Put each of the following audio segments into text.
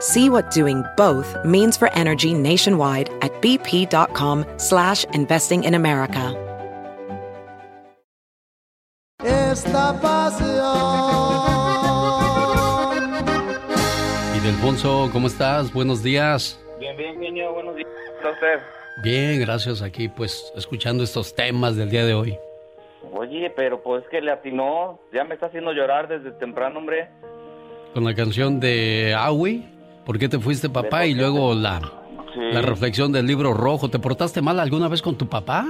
See what doing both means for energy nationwide at bp.com slash investing in America. Esta pasión. Y Delfonso, ¿cómo estás? Buenos días. Bien, bien, genio, buenos días. ¿Cómo está usted? Bien, gracias. Aquí, pues, escuchando estos temas del día de hoy. Oye, pero pues que le atinó. Ya me está haciendo llorar desde temprano, hombre. Con la canción de Aui, ¿por qué te fuiste papá? Y luego la, Sí. la reflexión del libro rojo. ¿Te portaste mal alguna vez con tu papá?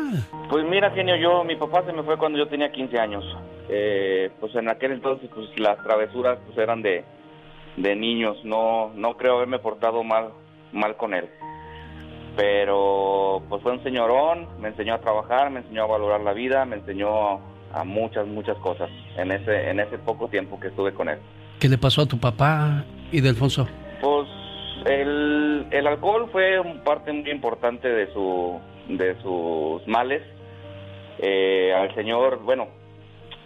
Pues mira, genio, yo, mi papá se me fue cuando yo tenía 15 años. Eh, pues en aquel entonces, pues las travesuras pues eran de, de niños. No, no creo haberme portado mal, mal con él. Pero pues fue un señorón, me enseñó a trabajar, me enseñó a valorar la vida, me enseñó a muchas, muchas cosas en ese, en ese poco tiempo que estuve con él. ¿Qué le pasó a tu papá y Delfonso? Pues el, alcohol fue parte muy importante de su de sus males. Eh, al señor, bueno,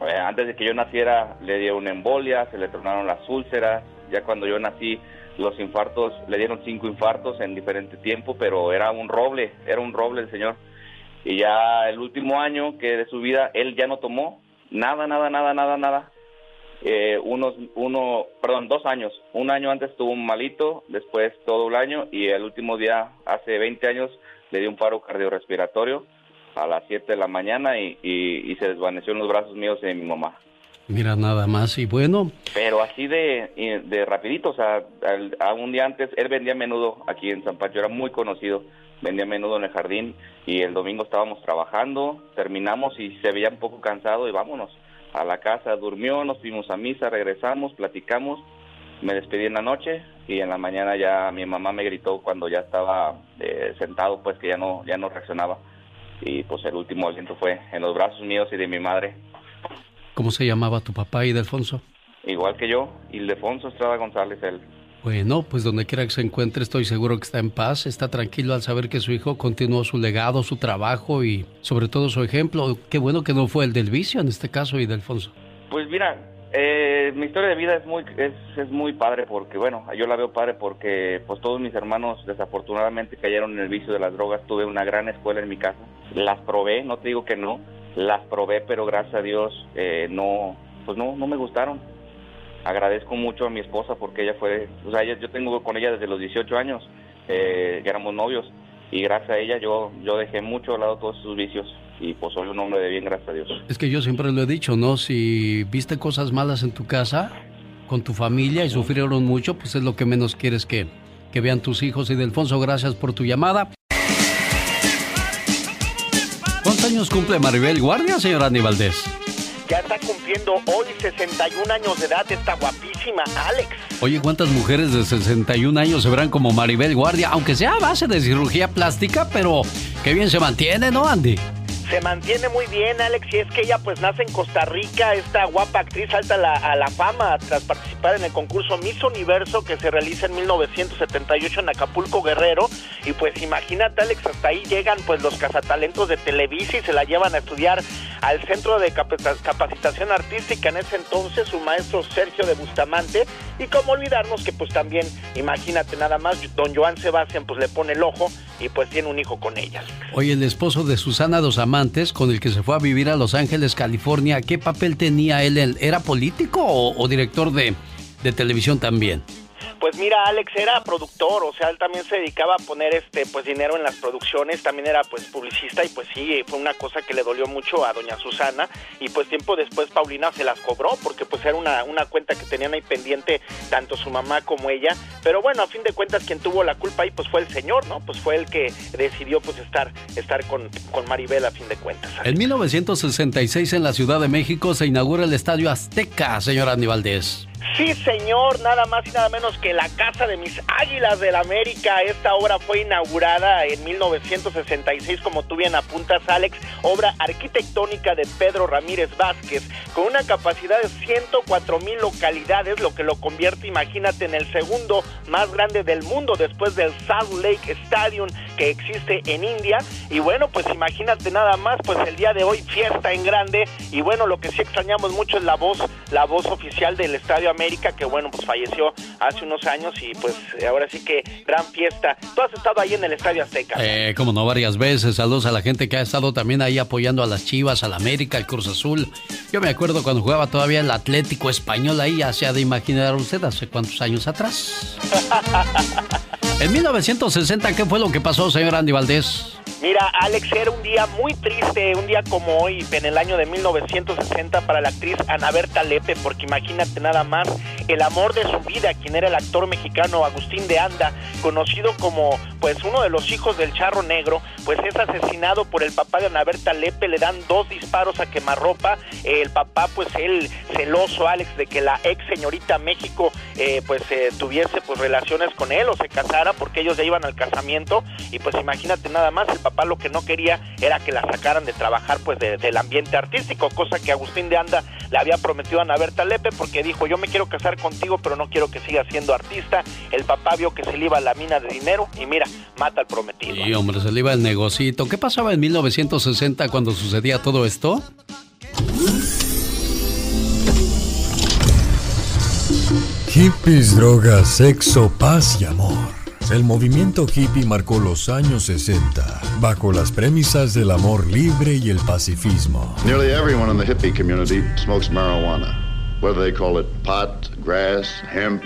eh, antes de que yo naciera le dio una embolia, se le tornaron las úlceras. Ya cuando yo nací, los infartos, le dieron cinco infartos en diferente tiempo, pero era un roble, era un roble el señor. Y ya el último año que de su vida, él ya no tomó nada, nada, nada, nada, nada eh, unos, uno, perdón, dos años. Un año antes estuvo malito, después todo el año y el último día, hace 20 años, le dio un paro cardiorrespiratorio a las 7 de la mañana y, y- y se desvaneció en los brazos míos y de mi mamá. Mira, nada más. Y bueno, Pero así de, de rapidito, o sea, a un día antes, él vendía menudo aquí en San Pancho, era muy conocido, vendía menudo en el jardín y el domingo estábamos trabajando, terminamos y se veía un poco cansado y vámonos a la casa, durmió, nos fuimos a misa, regresamos, platicamos, me despedí en la noche y en la mañana ya mi mamá me gritó cuando ya estaba eh, sentado, pues que ya no, ya no reaccionaba y pues el último aliento fue en los brazos míos y de mi madre. ¿cómo se llamaba tu papá y Delfonso? Igual que yo, Ildefonso Estrada González, él. Bueno, pues donde quiera que se encuentre, estoy seguro que está en paz, está tranquilo al saber que su hijo continuó su legado, su trabajo y sobre todo su ejemplo. Qué bueno que no fue el del vicio en este caso y Delfonso. Pues mira, eh, mi historia de vida es muy es, es muy padre porque, bueno, yo la veo padre porque pues todos mis hermanos desafortunadamente cayeron en el vicio de las drogas. Tuve una gran escuela en mi casa, las probé, no te digo que no, las probé, pero gracias a Dios eh, no, pues no, no me gustaron. Agradezco mucho a mi esposa porque ella fue, o sea, yo tengo con ella desde los 18 años, eh, éramos novios, y gracias a ella yo, yo dejé mucho de lado todos sus vicios y pues soy un hombre de bien, gracias a Dios. Es que yo siempre lo he dicho, ¿no? Si viste cosas malas en tu casa, con tu familia y sufrieron mucho, pues es lo que menos quieres que, que vean tus hijos. Y Delfonso, gracias por tu llamada. ¿Cuántos años cumple Maribel Guardia, señor Andy Valdés? Ya está cumpliendo hoy 61 años de edad esta guapísima Alex. Oye, ¿cuántas mujeres de 61 años se verán como Maribel Guardia? Aunque sea a base de cirugía plástica, pero qué bien se mantiene, ¿no, Andy? Se mantiene muy bien, Alex, y es que ella pues nace en Costa Rica, esta guapa actriz salta la, a la fama tras participar en el concurso Miss Universo que se realiza en 1978 en Acapulco Guerrero, y pues imagínate Alex, hasta ahí llegan pues los cazatalentos de Televisa y se la llevan a estudiar al Centro de Capacita- Capacitación Artística en ese entonces, su maestro Sergio de Bustamante, y como olvidarnos que pues también, imagínate nada más, don Joan Sebastián pues le pone el ojo y pues tiene un hijo con ella. Oye, el esposo de Susana Dos Amantes, con el que se fue a vivir a Los Ángeles, California, ¿qué papel tenía él? ¿Era político o, o director de, de televisión también? Pues mira, Alex era productor, o sea, él también se dedicaba a poner este pues dinero en las producciones, también era pues publicista y pues sí, fue una cosa que le dolió mucho a doña Susana y pues tiempo después Paulina se las cobró porque pues era una, una cuenta que tenían ahí pendiente tanto su mamá como ella, pero bueno, a fin de cuentas quien tuvo la culpa ahí pues fue el señor, ¿no? Pues fue el que decidió pues estar, estar con, con Maribel a fin de cuentas. En 1966 en la Ciudad de México se inaugura el Estadio Azteca, señor Andy Valdés. Sí, señor, nada más y nada menos que la Casa de mis Águilas del América. Esta obra fue inaugurada en 1966, como tú bien apuntas, Alex, obra arquitectónica de Pedro Ramírez Vázquez, con una capacidad de 104 mil localidades, lo que lo convierte, imagínate, en el segundo más grande del mundo después del Salt Lake Stadium que existe en India. Y bueno, pues imagínate nada más, pues el día de hoy fiesta en grande. Y bueno, lo que sí extrañamos mucho es la voz, la voz oficial del Estadio América, que bueno, pues falleció hace unos años y pues ahora sí que gran fiesta. Tú has estado ahí en el Estadio Azteca. Eh, como no, varias veces. Saludos a la gente que ha estado también ahí apoyando a las Chivas, al América, al Cruz Azul. Yo me acuerdo cuando jugaba todavía el Atlético Español ahí, hacia de imaginar usted hace cuántos años atrás. en 1960, ¿qué fue lo que pasó, señor Andy Valdés? Mira, Alex, era un día muy triste, un día como hoy, en el año de 1960, para la actriz Ana Berta Lepe, porque imagínate nada más el amor de su vida, quien era el actor mexicano Agustín de Anda, conocido como pues uno de los hijos del Charro Negro, pues es asesinado por el papá de Ana Berta Lepe, le dan dos disparos a quemarropa, el papá pues él celoso, Alex, de que la ex señorita México eh, pues eh, tuviese pues relaciones con él o se casara, porque ellos ya iban al casamiento, y pues imagínate nada más, el papá lo que no quería era que la sacaran de trabajar pues del ambiente artístico, cosa que Agustín de Anda le había prometido a Ana Berta Lepe porque dijo yo me quiero casar contigo pero no quiero que sigas siendo artista. El papá vio que se le iba la mina de dinero y mira, mata al prometido. Sí, hombre, se le iba el negocito. ¿Qué pasaba en 1960 cuando sucedía todo esto? Hippies, drogas, sexo, paz y amor. El movimiento hippie marcó los años 60 bajo las premisas del amor libre y el pacifismo. Nearly everyone in the hippie community smokes marijuana, whether they call it pot, grass, hemp,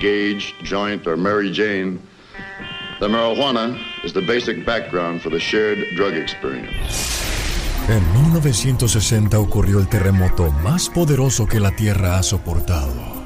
gauge, joint, or Mary Jane. The marijuana is the basic background for the shared drug experience. En 1960 ocurrió el terremoto más poderoso que la Tierra ha soportado.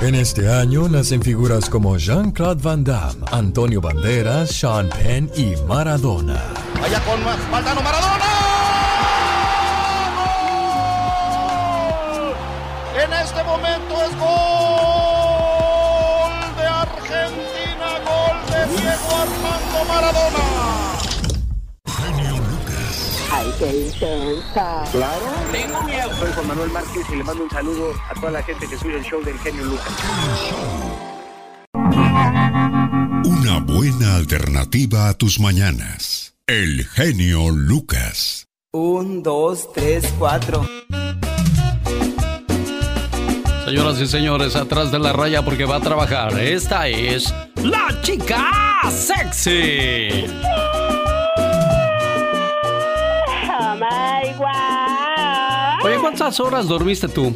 En este año nacen figuras como Jean-Claude Van Damme, Antonio Banderas, Sean Penn y Maradona. Vaya con Maradona. ¡Gol! En este momento es gol de Argentina, gol de Diego Armando Maradona. Qué intensa. Claro. Tengo miedo. Soy Juan Manuel Márquez y le mando un saludo a toda la gente que sube el show del genio Lucas. Una buena alternativa a tus mañanas. El genio Lucas. Un, dos, tres, cuatro. Señoras y señores, atrás de la raya porque va a trabajar. Esta es la chica sexy. ¿Cuántas horas dormiste tú?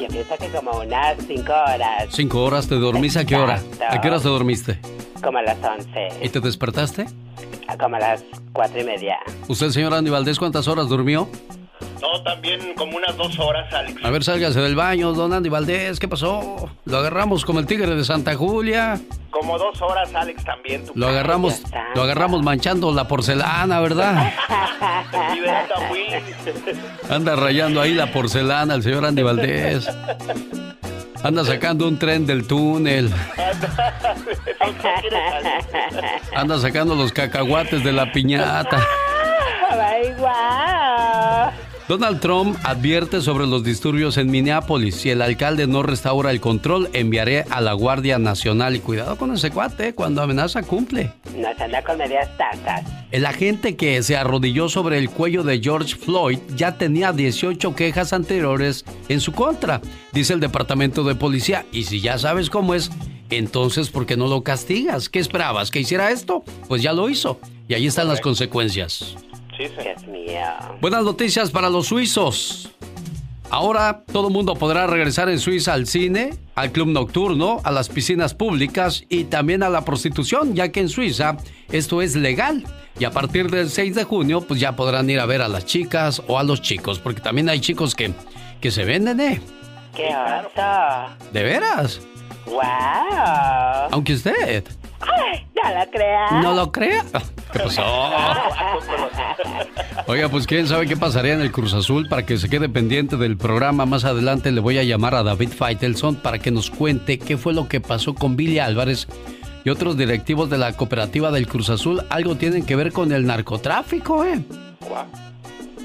Yo pienso que como unas cinco horas. ¿Cinco horas te dormiste? ¿A qué hora? ¿A qué horas te dormiste? Como a las once. ¿Y te despertaste? Como a las cuatro y media. ¿Usted, señor Andy Valdés, cuántas horas durmió? No, también como unas dos horas, Alex. A ver, sálgase del baño, don Andy Valdés, ¿qué pasó? Lo agarramos como el tigre de Santa Julia. Como dos horas, Alex, también. Lo agarramos, lo agarramos manchando la porcelana, ¿verdad? Anda rayando ahí la porcelana el señor Andy Valdés. Anda sacando un tren del túnel. Anda sacando los cacahuates de la piñata. Donald Trump advierte sobre los disturbios en Minneapolis. Si el alcalde no restaura el control, enviaré a la Guardia Nacional. Y cuidado con ese cuate, cuando amenaza cumple. No se anda con medias tacas. El agente que se arrodilló sobre el cuello de George Floyd ya tenía 18 quejas anteriores en su contra, dice el departamento de policía. Y si ya sabes cómo es, entonces ¿por qué no lo castigas? ¿Qué esperabas? ¿Que hiciera esto? Pues ya lo hizo. Y ahí están las consecuencias. Buenas noticias para los suizos. Ahora todo el mundo podrá regresar en Suiza al cine, al club nocturno, a las piscinas públicas y también a la prostitución, ya que en Suiza esto es legal. Y a partir del 6 de junio, pues ya podrán ir a ver a las chicas o a los chicos, porque también hay chicos que, que se venden, ¿eh? ¡Qué harta! ¿De veras? ¡Wow! Aunque usted. Ay, no lo crea. ¿No lo crea? ¿Qué pasó? Oiga, pues quién sabe qué pasaría en el Cruz Azul para que se quede pendiente del programa. Más adelante le voy a llamar a David Faitelson para que nos cuente qué fue lo que pasó con Billy Álvarez y otros directivos de la cooperativa del Cruz Azul. Algo tienen que ver con el narcotráfico, ¿eh?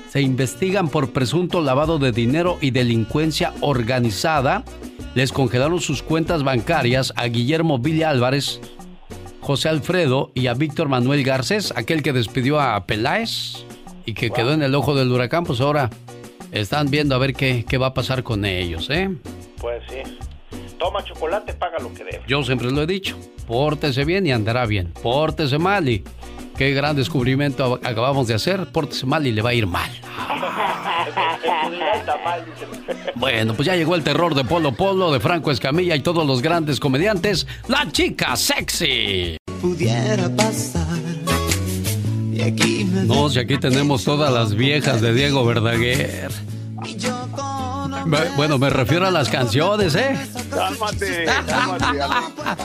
Se investigan por presunto lavado de dinero y delincuencia organizada. Les congelaron sus cuentas bancarias a Guillermo Billy Álvarez José Alfredo y a Víctor Manuel Garcés, aquel que despidió a Peláez y que quedó en el ojo del huracán, pues ahora están viendo a ver qué, qué va a pasar con ellos, ¿eh? Pues sí. Toma chocolate, paga lo que debe. Yo siempre lo he dicho, pórtese bien y andará bien. Pórtese mal y qué gran descubrimiento acabamos de hacer. Pórtese mal y le va a ir mal. Bueno, pues ya llegó el terror de Polo Polo, de Franco Escamilla y todos los grandes comediantes. La chica sexy. Pudiera pasar. Y aquí No, si aquí tenemos todas las viejas de Diego Verdaguer. Bueno, me refiero a las canciones, ¿eh? Cálmate, cálmate.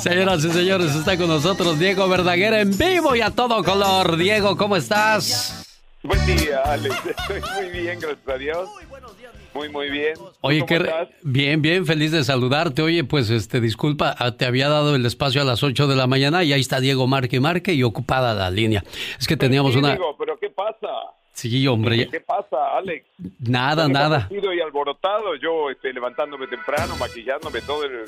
Señoras y señores, está con nosotros Diego Verdaguer en vivo y a todo color. Diego, ¿cómo estás? Buen día, Alex. Estoy muy bien, gracias a Dios. Muy, muy bien. Oye, qué bien, bien, feliz de saludarte. Oye, pues este, disculpa, ah, te había dado el espacio a las 8 de la mañana y ahí está Diego Marque Marque y ocupada la línea. Es que teníamos una. Diego, pero ¿qué pasa? Sí, hombre. ¿Qué pasa, Alex? Nada, nada. y alborotado, yo este, levantándome temprano, maquillándome todo el,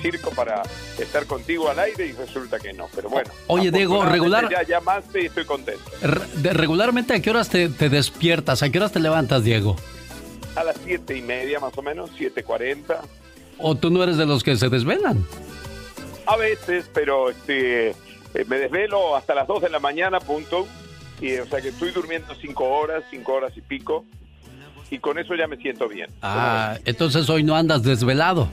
circo para estar contigo al aire y resulta que no. Pero bueno. Oye, Diego, regular. Ya llamaste y estoy contento. regularmente, ¿a qué horas te, despiertas? ¿A qué horas te levantas, Diego? A las siete y media, más o menos, siete cuarenta. ¿O tú no eres de los que se desvelan? A veces, pero este, eh, me desvelo hasta las dos de la mañana, punto y, o sea que estoy durmiendo cinco horas, cinco horas y pico, y con eso ya me siento bien. Ah, entonces hoy no andas desvelado.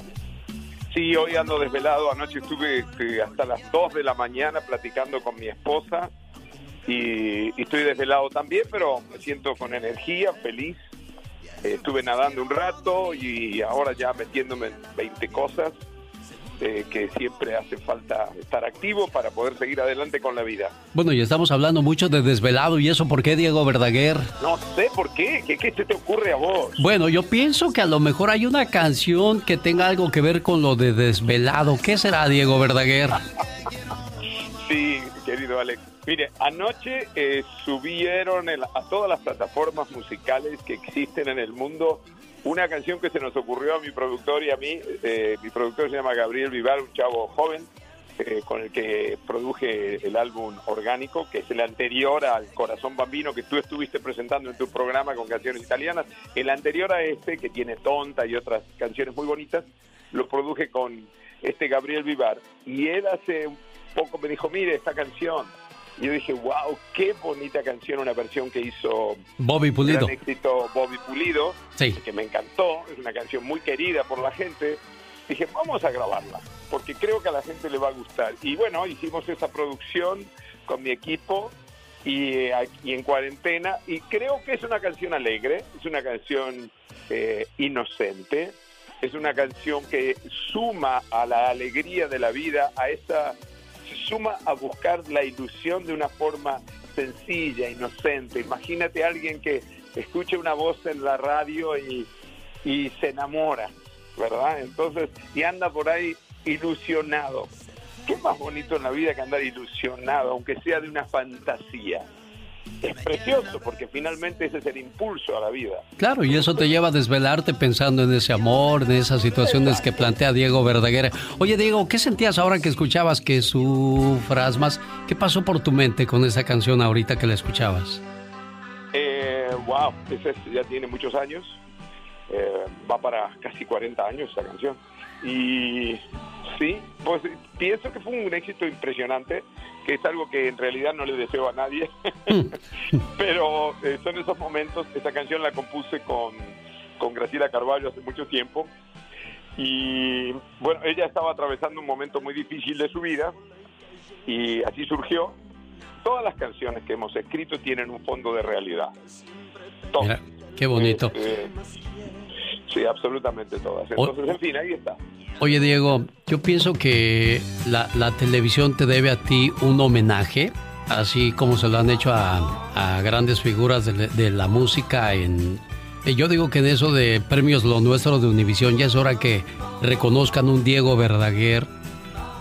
Sí, hoy ando desvelado. Anoche estuve este, hasta las dos de la mañana platicando con mi esposa y, estoy desvelado también, pero me siento con energía, feliz. Eh, estuve nadando un rato y ahora ya metiéndome en 20 cosas que siempre hace falta estar activo para poder seguir adelante con la vida. Bueno, y estamos hablando mucho de desvelado y eso, ¿por qué Diego Verdaguer? No sé por qué, ¿qué, qué se te ocurre a vos? Bueno, yo pienso que a lo mejor hay una canción que tenga algo que ver con lo de desvelado. ¿Qué será Diego Verdaguer? sí, querido Alex. Mire, anoche eh, subieron a todas las plataformas musicales que existen en el mundo una canción que se nos ocurrió a mi productor y a mí. Eh, mi productor se llama Gabriel Vivar, un chavo joven, eh, con el que produje el álbum Orgánico, que es el anterior al Corazón Bambino que tú estuviste presentando en tu programa con canciones italianas. El anterior a este, que tiene Tonta y otras canciones muy bonitas, lo produje con este Gabriel Vivar. Y él hace poco me dijo, mire, esta canción yo dije, wow, qué bonita canción, una versión que hizo Bobby Pulido. éxito Bobby Pulido, sí. que me encantó, es una canción muy querida por la gente. Dije, vamos a grabarla, porque creo que a la gente le va a gustar. Y bueno, hicimos esa producción con mi equipo y, aquí en cuarentena y creo que es una canción alegre, es una canción eh, inocente, es una canción que suma a la alegría de la vida, a esa se suma a buscar la ilusión de una forma sencilla, inocente. Imagínate a alguien que escuche una voz en la radio y, y se enamora, ¿verdad? Entonces, y anda por ahí ilusionado. ¿Qué más bonito en la vida que andar ilusionado, aunque sea de una fantasía? Es precioso porque finalmente ese es el impulso a la vida. Claro, y eso te lleva a desvelarte pensando en ese amor, en esas situaciones que plantea Diego Verdaguer. Oye, Diego, ¿qué sentías ahora que escuchabas que sufras más? ¿Qué pasó por tu mente con esa canción ahorita que la escuchabas? Eh, wow, ese ya tiene muchos años. Eh, va para casi 40 años esa canción. Y sí, pues pienso que fue un éxito impresionante, que es algo que en realidad no le deseo a nadie, pero eh, son esos momentos, esa canción la compuse con, con Graciela Carvalho hace mucho tiempo, y bueno, ella estaba atravesando un momento muy difícil de su vida, y así surgió. Todas las canciones que hemos escrito tienen un fondo de realidad. Mira, qué bonito. Eh, sí, absolutamente todas. Entonces, en fin, ahí está. Oye, Diego, yo pienso que la, la televisión te debe a ti un homenaje, así como se lo han hecho a, a grandes figuras de, de, la música en... Yo digo que en eso de premios Lo Nuestro de Univisión ya es hora que reconozcan un Diego Verdaguer,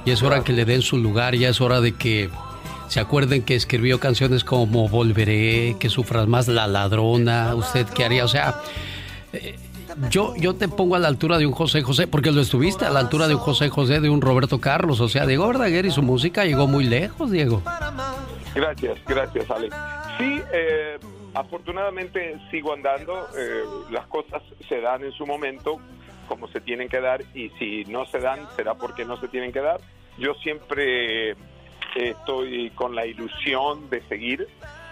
ya es hora que le den su lugar, ya es hora de que se acuerden que escribió canciones como Volveré, que sufras más la ladrona, usted qué haría, o sea, eh, yo, yo te pongo a la altura de un José José, porque lo estuviste a la altura de un José José, de un Roberto Carlos, o sea, Diego Verdaguer y su música llegó muy lejos, Diego. Gracias, gracias, Alex. Sí, eh, afortunadamente sigo andando, eh, las cosas se dan en su momento, como se tienen que dar, y si no se dan, será porque no se tienen que dar. Yo siempre estoy con la ilusión de seguir,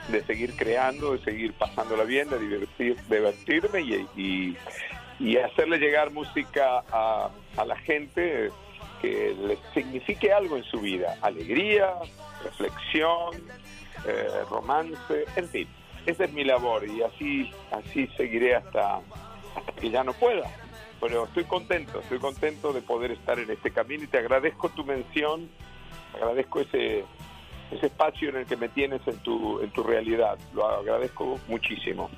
de seguir creando, de seguir pasándola bien, de divertir, divertirme y, y, y hacerle llegar música a, a, la gente que les signifique algo en su vida, alegría, reflexión, eh, romance, en fin, esa es mi labor y así, así seguiré hasta, hasta que ya no pueda. Pero estoy contento, estoy contento de poder estar en este camino y te agradezco tu mención agradezco ese, ese espacio en el que me tienes en tu, en tu realidad. Lo agradezco muchísimo.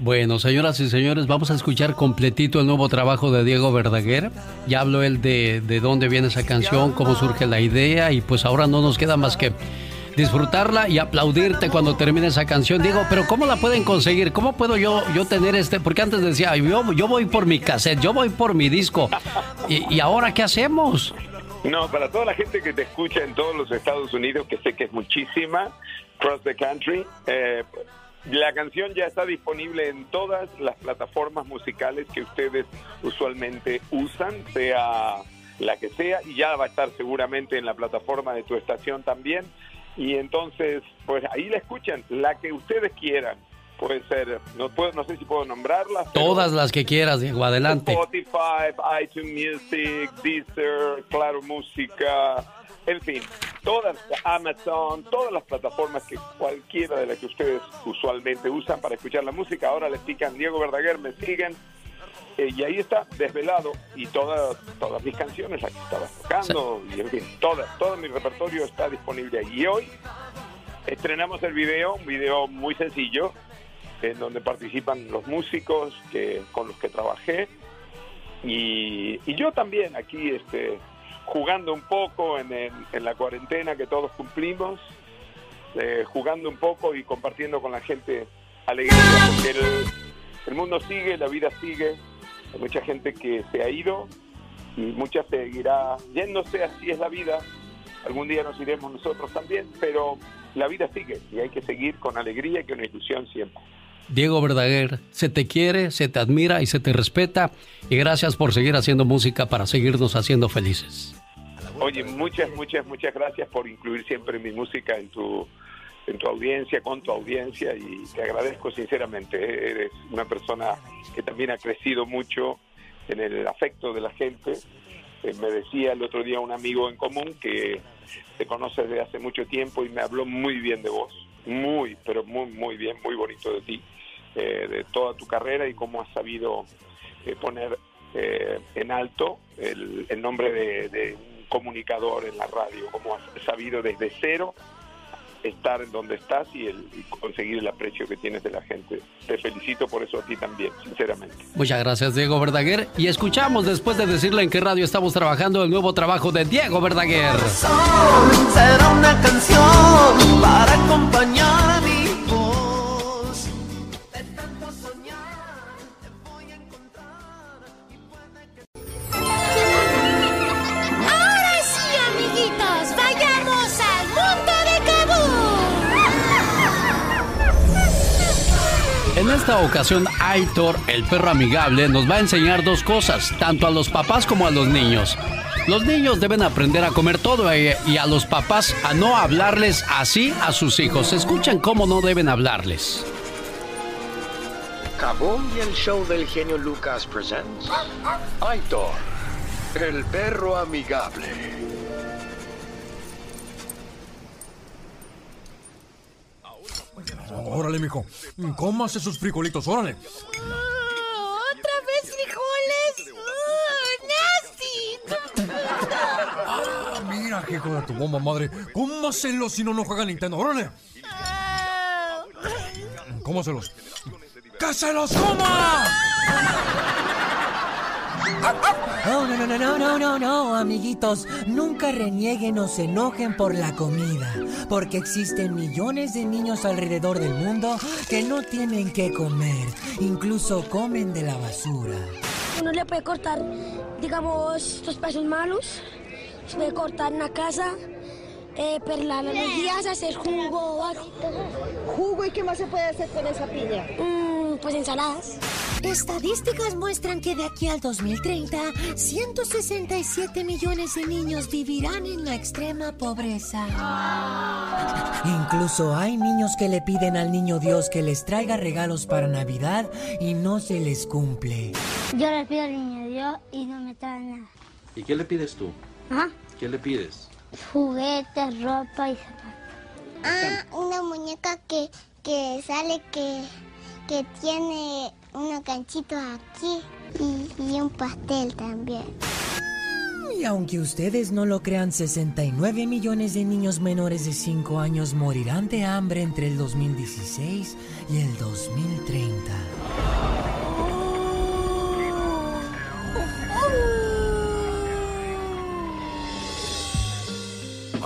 Bueno, señoras y señores, vamos a escuchar completito el nuevo trabajo de Diego Verdaguer. Ya habló él de, de dónde viene esa canción, cómo surge la idea y pues ahora no nos queda más que disfrutarla y aplaudirte cuando termine esa canción. Diego, pero ¿cómo la pueden conseguir? ¿Cómo puedo yo, yo tener este? Porque antes decía, yo, yo voy por mi cassette, yo voy por mi disco. ¿Y, y ahora qué hacemos? No, para toda la gente que te escucha en todos los Estados Unidos, que sé que es muchísima, cross the country, eh, la canción ya está disponible en todas las plataformas musicales que ustedes usualmente usan, sea la que sea, y ya va a estar seguramente en la plataforma de tu estación también. Y entonces, pues ahí la escuchan, la que ustedes quieran puede ser, no puedo, no sé si puedo nombrarlas. Todas las que quieras, Diego, adelante. Spotify, iTunes Music, Deezer, Claro Música, en fin, todas, Amazon, todas las plataformas que cualquiera de las que ustedes usualmente usan para escuchar la música, ahora les pican Diego Verdaguer, me siguen. Eh, y ahí está, desvelado, y todas todas mis canciones, las que estaba tocando, sí. y en fin, todas, todo mi repertorio está disponible ahí. Y hoy estrenamos el video, un video muy sencillo, en donde participan los músicos que, con los que trabajé y, y yo también aquí este, jugando un poco en, el, en la cuarentena que todos cumplimos, eh, jugando un poco y compartiendo con la gente alegría, porque el, el mundo sigue, la vida sigue, hay mucha gente que se ha ido y mucha seguirá yéndose, así es la vida, algún día nos iremos nosotros también, pero la vida sigue y hay que seguir con alegría y con ilusión siempre. Diego Verdaguer, se te quiere, se te admira y se te respeta. Y gracias por seguir haciendo música para seguirnos haciendo felices. Oye, muchas, muchas, muchas gracias por incluir siempre mi música en tu, en tu audiencia, con tu audiencia y te agradezco sinceramente. Eres una persona que también ha crecido mucho en el afecto de la gente. Eh, me decía el otro día un amigo en común que te conoce desde hace mucho tiempo y me habló muy bien de vos muy, pero muy, muy bien, muy bonito de ti, eh, de toda tu carrera y cómo has sabido eh, poner eh, en alto el, el nombre de, comunicador en la radio, cómo has sabido desde cero estar en donde estás y, el, y conseguir el aprecio que tienes de la gente. Te felicito por eso a ti también, sinceramente. Muchas gracias, Diego Verdaguer. Y escuchamos, después de decirle en qué radio estamos trabajando, el nuevo trabajo de Diego Verdaguer. Será una canción para acompañar esta ocasión, Aitor, el perro amigable, nos va a enseñar dos cosas, tanto a los papás como a los niños. Los niños deben aprender a comer todo eh, y a los papás a no hablarles así a sus hijos. Escuchen cómo no deben hablarles. Kabum y el show del genio Lucas presents Aitor, el perro amigable. Órale, mijo. Cómase sus frijolitos, órale. ¿Otra vez frijoles? ¡Uh, ¡Nasty! Ah, mira, hijo de tu bomba madre. Cómaselos si no, no juega Nintendo. Órale. Cómaselos. ¡Que se los coma! No, no, no, no, no, no, no, no, amiguitos. Nunca renieguen o se enojen por la comida. Porque existen millones de niños alrededor del mundo que no tienen que comer. Incluso comen de la basura. Uno le puede cortar, digamos, los pesos malos, se puede cortar en la casa, eh, perlar los días, hacer jugo. ¿Jugo y qué más se puede hacer con esa piña? pues ensaladas. Estadísticas muestran que de aquí al 2030, 167 millones de niños vivirán en la extrema pobreza. Incluso hay niños que le piden al niño Dios que les traiga regalos para Navidad y no se les cumple. Yo le pido al niño Dios y no me trae nada. ¿Y qué le pides tú? ¿Ah? ¿Qué le pides? Juguetes, ropa y zapatos. Ah, una muñeca que, que sale que, que tiene unos ganchitos aquí y, y un pastel también. Y aunque ustedes no lo crean, 69 millones de niños menores de 5 años morirán de hambre entre el 2016 y el 2030.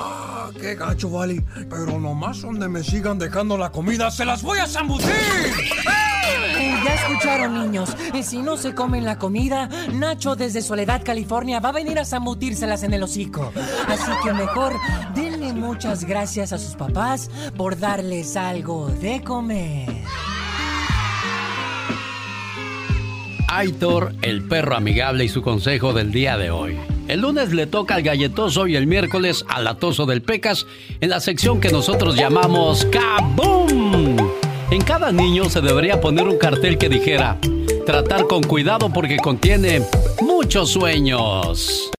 Ah, qué gacho, Vali. Pero nomás donde me sigan dejando la comida, ¡se las voy a zambutir! Eh, Ya escucharon, niños. Y si no se comen la comida, Nacho desde Soledad, California, va a venir a zambutírselas en el hocico. Así que mejor denle muchas gracias a sus papás por darles algo de comer. Aitor, el perro amigable y su consejo del día de hoy. El lunes le toca al galletoso y el miércoles al latoso del Pecas en la sección que nosotros llamamos Kaboom. En cada niño se debería poner un cartel que dijera, tratar con cuidado porque contiene muchos sueños.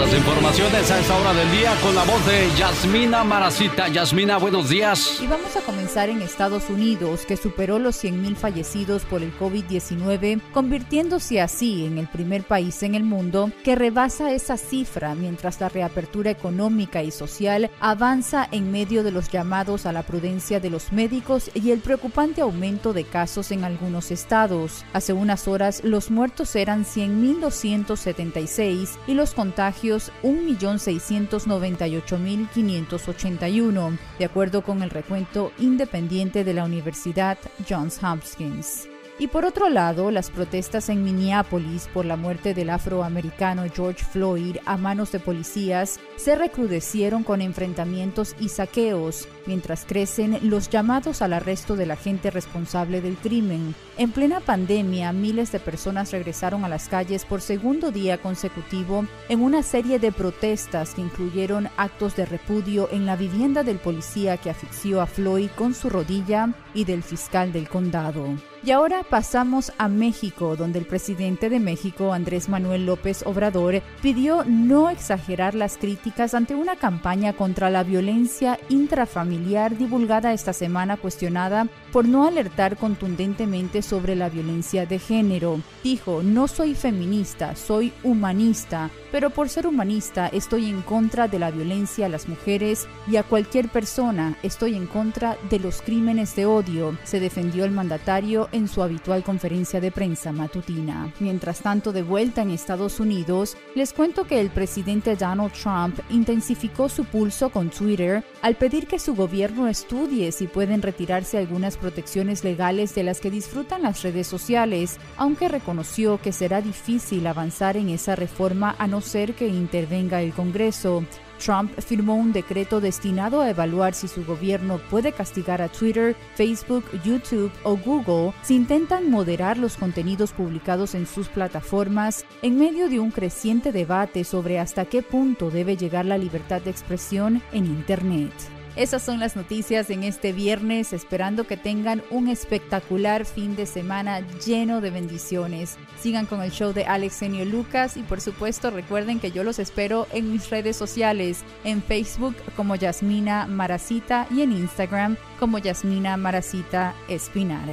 Las informaciones a esta hora del día con la voz de Yasmina Maracita. Yasmina, buenos días. Y vamos a comenzar en Estados Unidos, que superó los 100.000 fallecidos por el COVID-19, convirtiéndose así en el primer país en el mundo que rebasa esa cifra mientras la reapertura económica y social avanza en medio de los llamados a la prudencia de los médicos y el preocupante aumento de casos en algunos estados. Hace unas horas los muertos eran 100.276 y los contagios 1.698.581, de acuerdo con el recuento independiente de la Universidad Johns Hopkins. Y por otro lado, las protestas en Minneapolis por la muerte del afroamericano George Floyd a manos de policías se recrudecieron con enfrentamientos y saqueos, mientras crecen los llamados al arresto de la gente responsable del crimen. En plena pandemia, miles de personas regresaron a las calles por segundo día consecutivo en una serie de protestas que incluyeron actos de repudio en la vivienda del policía que asfixió a Floyd con su rodilla y del fiscal del condado. Y ahora pasamos a México, donde el presidente de México, Andrés Manuel López Obrador, pidió no exagerar las críticas ante una campaña contra la violencia intrafamiliar divulgada esta semana cuestionada por no alertar contundentemente sobre la violencia de género. Dijo, no soy feminista, soy humanista, pero por ser humanista estoy en contra de la violencia a las mujeres y a cualquier persona, estoy en contra de los crímenes de odio, se defendió el mandatario en su habitual conferencia de prensa matutina. Mientras tanto, de vuelta en Estados Unidos, les cuento que el presidente Donald Trump intensificó su pulso con Twitter al pedir que su gobierno estudie si pueden retirarse algunas protecciones legales de las que disfrutan las redes sociales, aunque reconoció que será difícil avanzar en esa reforma a no ser que intervenga el Congreso. Trump firmó un decreto destinado a evaluar si su gobierno puede castigar a Twitter, Facebook, YouTube o Google si intentan moderar los contenidos publicados en sus plataformas en medio de un creciente debate sobre hasta qué punto debe llegar la libertad de expresión en Internet. Esas son las noticias en este viernes, esperando que tengan un espectacular fin de semana lleno de bendiciones. Sigan con el show de Alex Senio Lucas y por supuesto recuerden que yo los espero en mis redes sociales, en Facebook como Yasmina Maracita y en Instagram como Yasmina Maracita Espinar.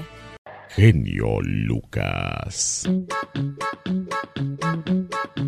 Genio Lucas.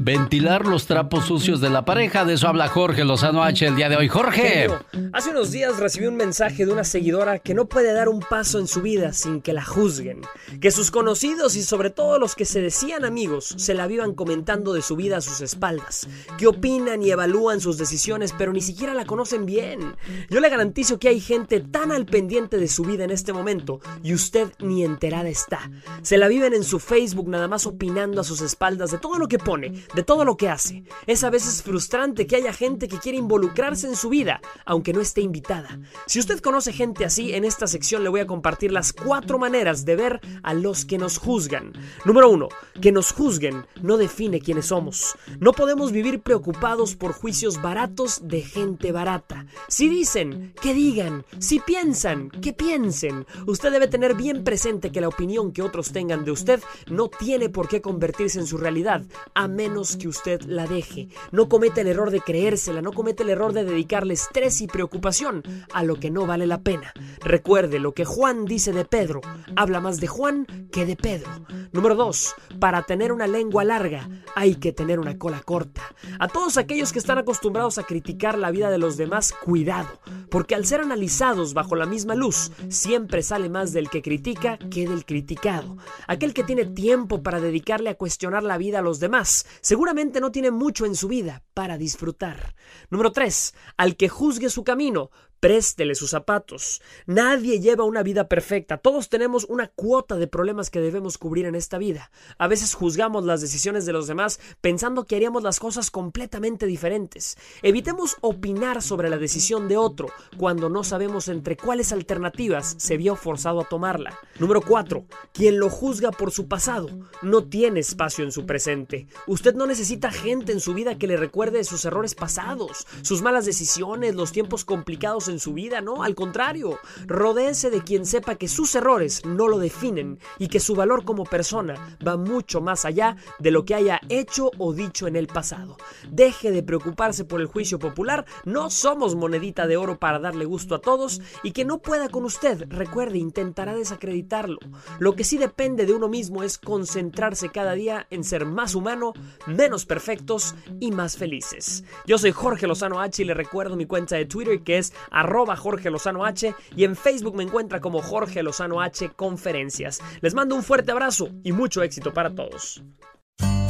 Ventilar los trapos sucios de la pareja, de eso habla Jorge Lozano H el día de hoy. Jorge. Hace unos días recibí un mensaje de una seguidora que no puede dar un paso en su vida sin que la juzguen. Que sus conocidos y sobre todo los que se decían amigos se la vivan comentando de su vida a sus espaldas. Que opinan y evalúan sus decisiones pero ni siquiera la conocen bien. Yo le garantizo que hay gente tan al pendiente de su vida en este momento y usted ni enterada está. Se la viven en su Facebook nada más opinando a sus espaldas de todo lo que pone, de todo lo que hace. Es a veces frustrante que haya gente que quiere involucrarse en su vida, aunque no esté invitada. Si usted conoce gente así, en esta sección le voy a compartir las cuatro maneras de ver a los que nos juzgan. Número uno, que nos juzguen no define quiénes somos. No podemos vivir preocupados por juicios baratos de gente barata. Si dicen, que digan. Si piensan, que piensen. Usted debe tener bien presente que la opinión que otros tengan de usted no tiene por qué convertirse en su realidad, a menos que usted la deje. No cometa el error de creérsela, no cometa el error de dedicarle estrés y preocupación a lo que no vale la pena. Recuerde lo que Juan dice de Pedro, habla más de Juan que de Pedro. Número 2. Para tener una lengua larga hay que tener una cola corta. A todos aquellos que están acostumbrados a criticar la vida de los demás, cuidado, porque al ser analizados bajo la misma luz, siempre sale más del que critica que del criticado. Aquel que tiene tiempo para dedicarle a cuestionar la vida a los demás, seguramente no tiene mucho en su vida para disfrutar. Número 3. Al que juzgue su camino, Préstele sus zapatos. Nadie lleva una vida perfecta. Todos tenemos una cuota de problemas que debemos cubrir en esta vida. A veces juzgamos las decisiones de los demás pensando que haríamos las cosas completamente diferentes. Evitemos opinar sobre la decisión de otro cuando no sabemos entre cuáles alternativas se vio forzado a tomarla. Número 4. Quien lo juzga por su pasado no tiene espacio en su presente. Usted no necesita gente en su vida que le recuerde sus errores pasados, sus malas decisiones, los tiempos complicados en su vida, no, al contrario, rodéese de quien sepa que sus errores no lo definen y que su valor como persona va mucho más allá de lo que haya hecho o dicho en el pasado. Deje de preocuparse por el juicio popular, no somos monedita de oro para darle gusto a todos y que no pueda con usted, recuerde, intentará desacreditarlo. Lo que sí depende de uno mismo es concentrarse cada día en ser más humano, menos perfectos y más felices. Yo soy Jorge Lozano H y le recuerdo mi cuenta de Twitter que es arroba Jorge Lozano H y en Facebook me encuentra como Jorge Lozano H Conferencias. Les mando un fuerte abrazo y mucho éxito para todos.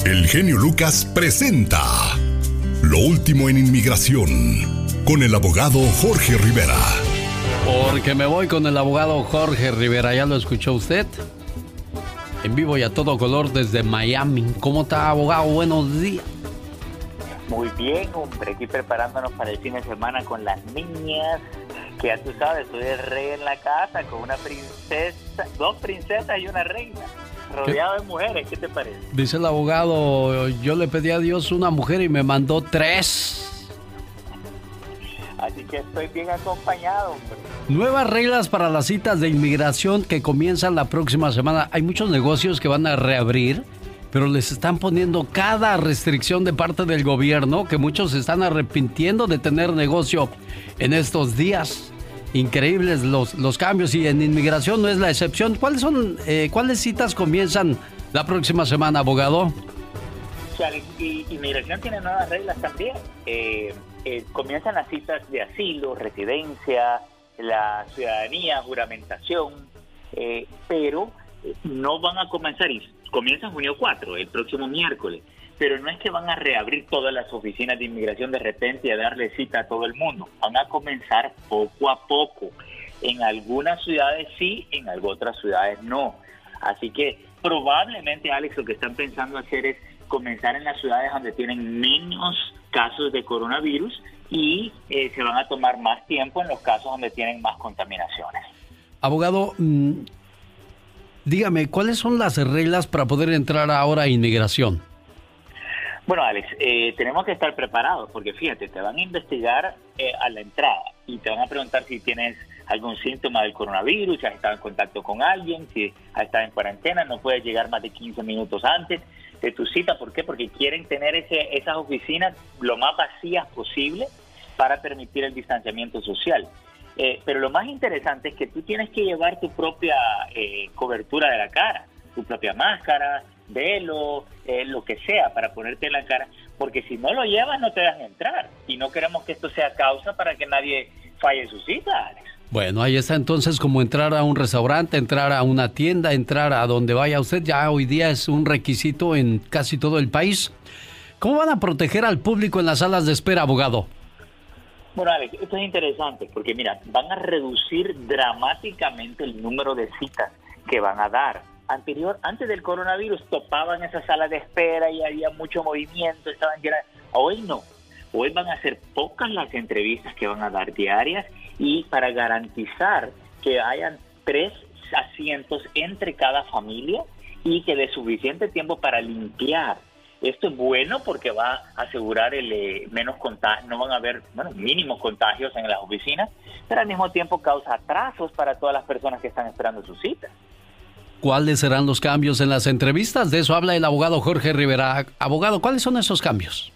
El genio Lucas presenta Lo último en inmigración con el abogado Jorge Rivera. Porque me voy con el abogado Jorge Rivera, ¿ya lo escuchó usted? En vivo y a todo color desde Miami. ¿Cómo está, abogado? Buenos días. Muy bien, hombre, aquí preparándonos para el fin de semana con las niñas, que ya tú sabes, soy el rey en la casa con una princesa, dos princesas y una reina, rodeado de mujeres, ¿qué te parece? Dice el abogado, yo le pedí a Dios una mujer y me mandó tres. Así que estoy bien acompañado, hombre. Nuevas reglas para las citas de inmigración que comienzan la próxima semana. Hay muchos negocios que van a reabrir, pero les están poniendo cada restricción de parte del gobierno que muchos se están arrepintiendo de tener negocio en estos días. Increíbles los, los cambios y en inmigración no es la excepción. ¿Cuáles son, eh, cuáles citas comienzan la próxima semana, abogado? y inmigración tiene nuevas reglas también. Eh, eh, comienzan las citas de asilo, residencia, la ciudadanía, juramentación, eh, pero no van a comenzar, y comienzan junio 4, el próximo miércoles, pero no es que van a reabrir todas las oficinas de inmigración de repente y a darle cita a todo el mundo, van a comenzar poco a poco. En algunas ciudades sí, en otras ciudades no. Así que probablemente, Alex, lo que están pensando hacer es comenzar en las ciudades donde tienen menos casos de coronavirus y eh, se van a tomar más tiempo en los casos donde tienen más contaminaciones. Abogado, mm, dígame, ¿cuáles son las reglas para poder entrar ahora a inmigración? Bueno, Alex, eh, tenemos que estar preparados porque fíjate, te van a investigar eh, a la entrada y te van a preguntar si tienes algún síntoma del coronavirus, si has estado en contacto con alguien, si has estado en cuarentena, no puedes llegar más de 15 minutos antes de tu cita. ¿Por qué? Porque quieren tener ese, esas oficinas lo más vacías posible para permitir el distanciamiento social. Eh, pero lo más interesante es que tú tienes que llevar tu propia eh, cobertura de la cara, tu propia máscara, velo, eh, lo que sea para ponerte en la cara, porque si no lo llevas no te dejan entrar y no queremos que esto sea causa para que nadie falle su cita, Alex. Bueno, ahí está entonces como entrar a un restaurante, entrar a una tienda, entrar a donde vaya usted. Ya hoy día es un requisito en casi todo el país. ¿Cómo van a proteger al público en las salas de espera, abogado? Bueno, Alex, esto es interesante porque mira, van a reducir dramáticamente el número de citas que van a dar. Anterior, antes del coronavirus, topaban esas salas de espera y había mucho movimiento, estaban llenas. Hoy no. Hoy van a ser pocas las entrevistas que van a dar diarias y para garantizar que hayan tres asientos entre cada familia y que dé suficiente tiempo para limpiar. Esto es bueno porque va a asegurar el eh, menos contagio, no van a haber, bueno, mínimos contagios en las oficinas, pero al mismo tiempo causa atrasos para todas las personas que están esperando su cita. ¿Cuáles serán los cambios en las entrevistas? De eso habla el abogado Jorge Rivera. Abogado, ¿cuáles son esos cambios?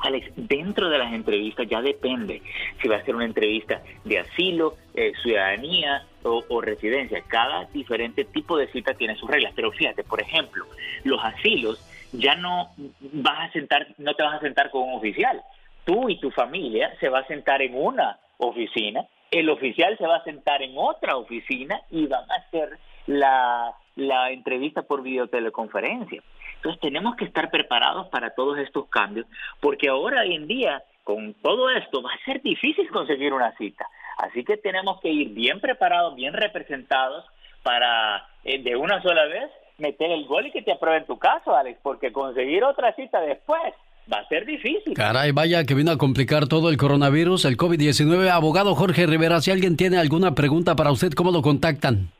Alex, dentro de las entrevistas ya depende si va a ser una entrevista de asilo, eh, ciudadanía o, residencia. Cada diferente tipo de cita tiene sus reglas. Pero fíjate, por ejemplo, los asilos ya no vas a sentar, no te vas a sentar con un oficial. Tú y tu familia se va a sentar en una oficina, el oficial se va a sentar en otra oficina y van a hacer la, la entrevista por videoteleconferencia. Entonces tenemos que estar preparados para todos estos cambios, porque ahora hoy en día, con todo esto, va a ser difícil conseguir una cita. Así que tenemos que ir bien preparados, bien representados para eh, de una sola vez meter el gol y que te aprueben tu caso, Alex, porque conseguir otra cita después va a ser difícil. Caray, vaya que vino a complicar todo el coronavirus, el COVID-19. Abogado Jorge Rivera, si alguien tiene alguna pregunta para usted, ¿cómo lo contactan?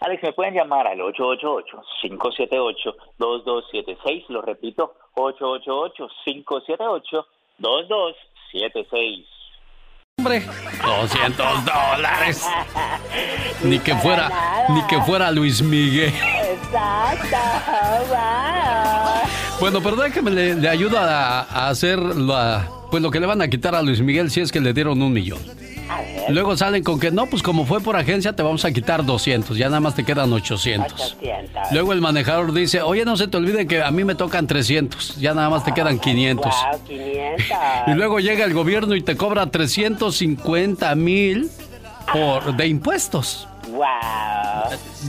Alex, me pueden llamar al 888-578-2276. Lo repito, 888-578-2276. Hombre, 200 dólares. ni que fuera, ni que fuera Luis Miguel. Exacto, Bueno, pero déjeme le, le ayuda a, hacer pues lo que le van a quitar a Luis Miguel si es que le dieron un millón. Luego salen con que no, pues como fue por agencia te vamos a quitar 200, ya nada más te quedan 800. Luego el manejador dice, oye, no se te olvide que a mí me tocan 300, ya nada más te quedan 500. y luego llega el gobierno y te cobra 350 mil por de impuestos.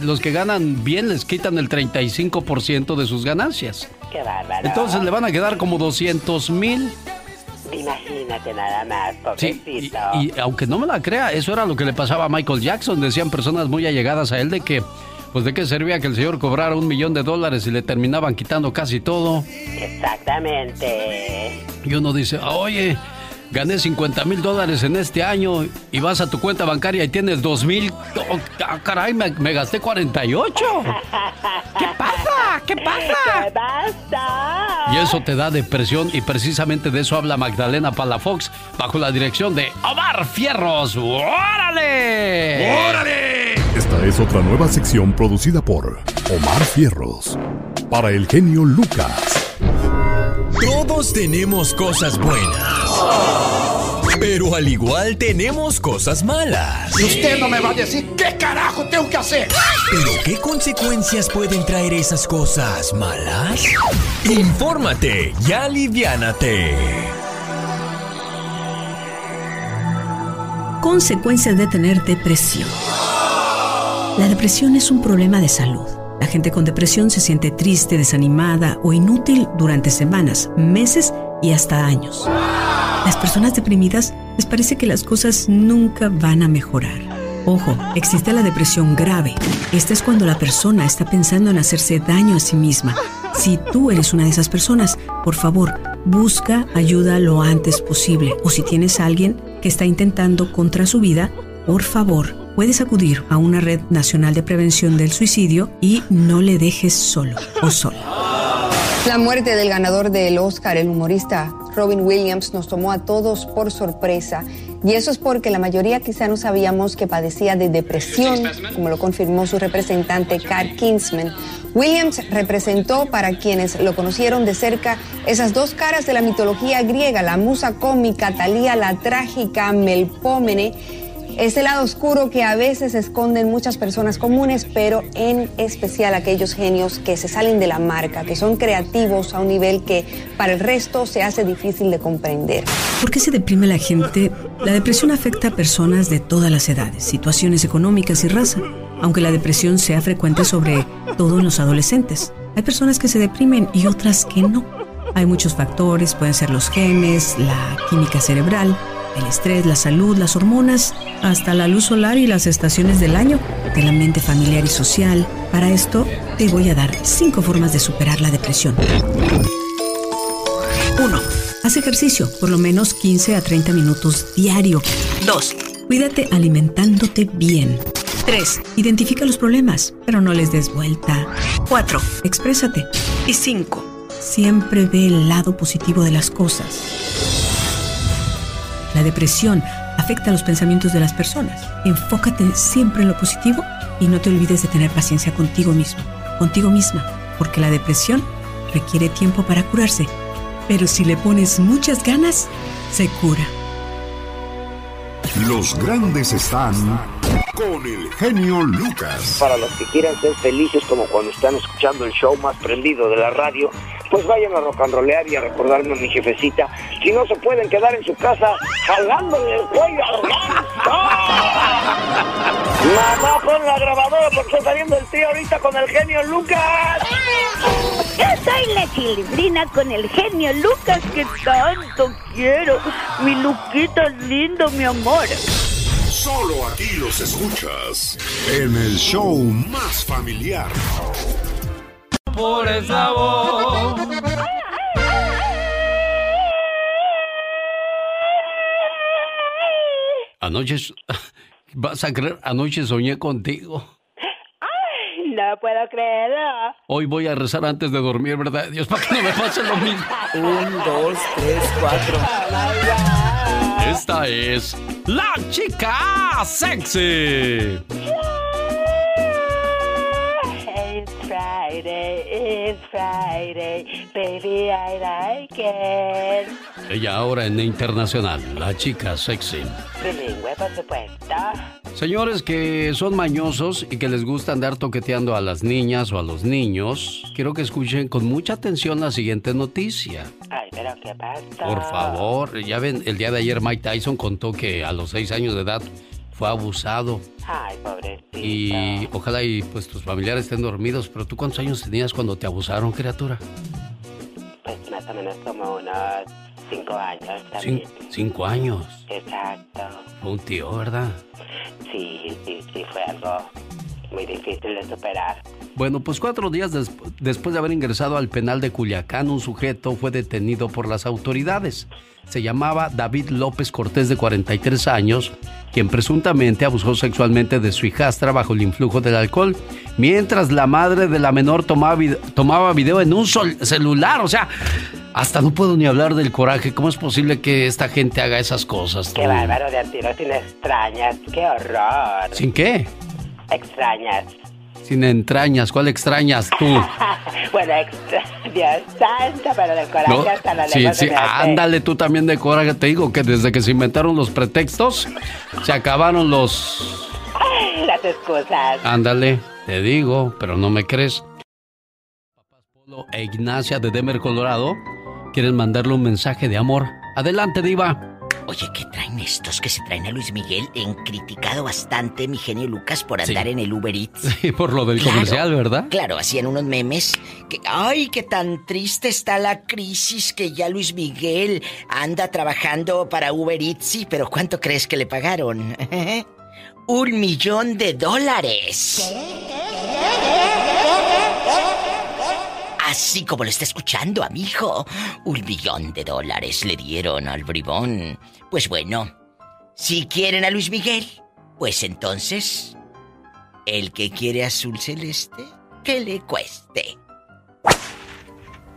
Los que ganan bien les quitan el 35% de sus ganancias. Qué. Entonces le van a quedar como 200 mil. Imagínate nada más, pobrecito. y, aunque no me la crea, eso era lo que le pasaba a Michael Jackson. Decían personas muy allegadas a él de que, pues de qué servía que el señor cobrara un millón de dólares y le terminaban quitando casi todo. Exactamente. Y uno dice, oye, gané 50 mil dólares en este año y vas a tu cuenta bancaria y tienes 2 mil. Oh, caray, me, me gasté 48. ¿Qué pasa? pasa? ¿Qué pasa? ¿Qué pasa? Y eso te da depresión y precisamente de eso habla Magdalena Palafox bajo la dirección de Omar Fierros. ¡Órale! ¡Órale! Esta es otra nueva sección producida por Omar Fierros para el genio Lucas. Todos tenemos cosas buenas. Pero al igual tenemos cosas malas. Y usted no me va a decir qué carajo tengo que hacer. ¿Pero qué consecuencias pueden traer esas cosas malas? Infórmate y aliviánate. Consecuencias de tener depresión. La depresión es un problema de salud. La gente con depresión se siente triste, desanimada o inútil durante semanas, meses y hasta años. Las personas deprimidas les parece que las cosas nunca van a mejorar. Ojo, existe la depresión grave. Esta es cuando la persona está pensando en hacerse daño a sí misma. Si tú eres una de esas personas, por favor, busca ayuda lo antes posible. O si tienes a alguien que está intentando contra su vida, por favor, puedes acudir a una red nacional de prevención del suicidio y no le dejes solo o sola. La muerte del ganador del Oscar, el humorista Robin Williams, nos tomó a todos por sorpresa. Y eso es porque la mayoría quizá no sabíamos que padecía de depresión, como lo confirmó su representante Carl Kinsman. Williams representó, para quienes lo conocieron de cerca, esas dos caras de la mitología griega, la musa cómica, Talía la trágica, Melpómene, ese lado oscuro que a veces esconden muchas personas comunes, pero en especial aquellos genios que se salen de la marca, que son creativos a un nivel que para el resto se hace difícil de comprender. ¿Por qué se deprime la gente? La depresión afecta a personas de todas las edades, situaciones económicas y raza, aunque la depresión sea frecuente sobre todo en los adolescentes. Hay personas que se deprimen y otras que no. Hay muchos factores, pueden ser los genes, la química cerebral, el estrés, la salud, las hormonas, hasta la luz solar y las estaciones del año, del ambiente familiar y social. Para esto te voy a dar cinco formas de superar la depresión. 1. Haz ejercicio, por lo menos 15 a 30 minutos diario. 2. Cuídate alimentándote bien. 3. Identifica los problemas, pero no les des vuelta. 4. Exprésate. Y 5. Siempre ve el lado positivo de las cosas. La depresión afecta los pensamientos de las personas. Enfócate siempre en lo positivo y no te olvides de tener paciencia contigo mismo, contigo misma, porque la depresión requiere tiempo para curarse, pero si le pones muchas ganas, se cura. Los grandes están con el genio Lucas. Para los que quieran ser felices como cuando están escuchando el show más prendido de la radio, pues vayan a rollear y a recordarme a mi jefecita. Si no se pueden quedar en su casa jalándole el cuello al ganso. Mamá, pon la grabadora porque está saliendo el tío ahorita con el genio Lucas. Yo soy la chilibrina con el genio Lucas que tanto quiero. Mi Luquita es lindo, mi amor. Solo aquí los escuchas en el show más familiar. Por el sabor. Anoche, vas a creer, anoche soñé contigo. No puedo creerlo. Hoy voy a rezar antes de dormir, ¿verdad? Dios, para que no me pase lo mismo. Un, dos, tres, cuatro. Esta es la chica sexy. Friday, it's Friday, baby, I like it. Ella ahora en internacional, la chica sexy. Bilingüe, por supuesto. Señores que son mañosos y que les gusta andar toqueteando a las niñas o a los niños, quiero que escuchen con mucha atención la siguiente noticia. Ay, pero ¿qué pasa? Por favor, ya ven, el día de ayer Mike Tyson contó que a los seis años de edad fue abusado. Ay, pobrecito. Y ojalá y pues tus familiares estén dormidos, pero tú cuántos años tenías cuando te abusaron, criatura? Pues más o menos como unos cinco años Cin- también. cinco años. Exacto. Fue un tío, ¿verdad? Sí, sí, sí, fue algo muy difícil de superar. Bueno, pues cuatro días des- después de haber ingresado al penal de Culiacán, un sujeto fue detenido por las autoridades. Se llamaba David López Cortés, de 43 años, quien presuntamente abusó sexualmente de su hijastra bajo el influjo del alcohol. mientras la madre de la menor tomaba, tomaba video en un celular. O sea, hasta no puedo ni hablar del coraje. ¿Cómo es posible que esta gente haga esas cosas? Qué bárbaro de sin extrañas. Qué horror. ¿Sin qué? Extrañas. Sin entrañas. ¿Cuál extrañas tú? bueno, Dios santo, pero del coraje hasta la Sí, sí, ándale tú también de coraje. Te digo que desde que se inventaron los pretextos, se acabaron los... Las excusas. Ándale, te digo, pero no me crees. Papás Polo e Ignacia de Denver, Colorado quieren mandarle un mensaje de amor. Adelante, Diva. Oye, ¿qué traen estos que se traen a Luis Miguel? Han criticado bastante mi genio Lucas por andar en el Uber Eats. Sí, por lo del comercial, ¿verdad? Claro, hacían unos memes que, ay, qué tan triste está la crisis que ya Luis Miguel anda trabajando para Uber Eats. Sí, pero ¿cuánto crees que le pagaron? Un millón de dólares. Así como lo está escuchando, amigo. Un millón de dólares le dieron al bribón. Pues bueno, si quieren a Luis Miguel, pues entonces, el que quiere azul celeste, que le cueste.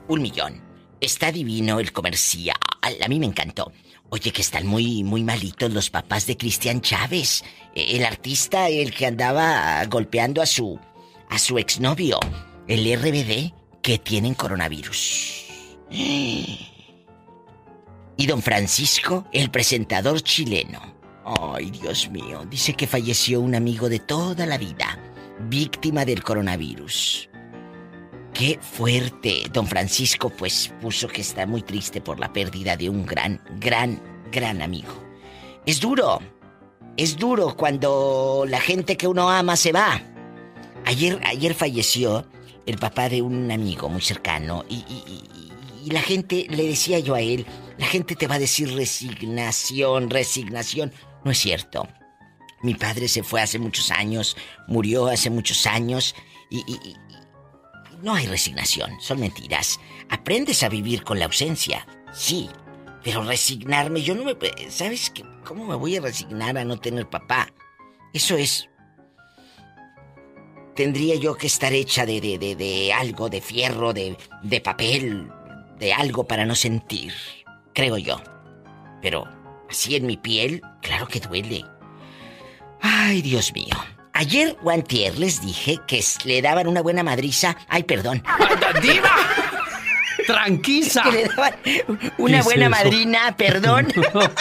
Un millón. Está divino el comercial. A mí me encantó. Oye, que están muy, muy malitos los papás de Cristian Chávez. El artista, el que andaba golpeando a su, a su exnovio. El RBD que tienen coronavirus. Y don Francisco, el presentador chileno. Ay, Dios mío, dice que falleció un amigo de toda la vida, víctima del coronavirus. Qué fuerte. Don Francisco pues puso que está muy triste por la pérdida de un gran, gran, gran amigo. Es duro. Es duro cuando la gente que uno ama se va. Ayer, ayer falleció el papá de un amigo muy cercano y, la gente, le decía yo a él, la gente te va a decir resignación, resignación. No es cierto. Mi padre se fue hace muchos años, murió hace muchos años y, y no hay resignación, son mentiras. Aprendes a vivir con la ausencia, sí, pero resignarme, yo no me... ¿Sabes qué? ¿Cómo me voy a resignar a no tener papá? Eso es tendría yo que estar hecha de, de, de, algo, de fierro, de, de papel, de algo para no sentir, creo yo. Pero así en mi piel, claro que duele. Ay, Dios mío. Ayer Guantier les dije que le daban una buena madriza. Ay, perdón. ¡Diva! Tranquila. Que le daban una buena madrina, perdón.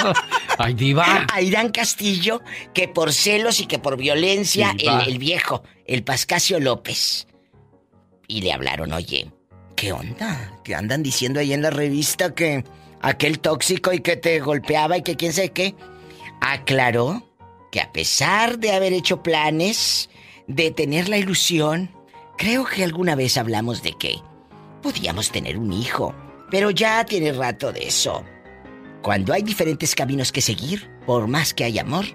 Ay, diva. A Irán Castillo, que por celos y que por violencia, el, viejo, el Pascasio López. Y le hablaron, oye, ¿qué onda? ¿Qué andan diciendo ahí en la revista que aquel tóxico y que te golpeaba y que quién sabe qué? Aclaró que a pesar de haber hecho planes, de tener la ilusión, creo que alguna vez hablamos de que podíamos tener un hijo, pero ya tiene rato de eso. Cuando hay diferentes caminos que seguir, por más que haya amor,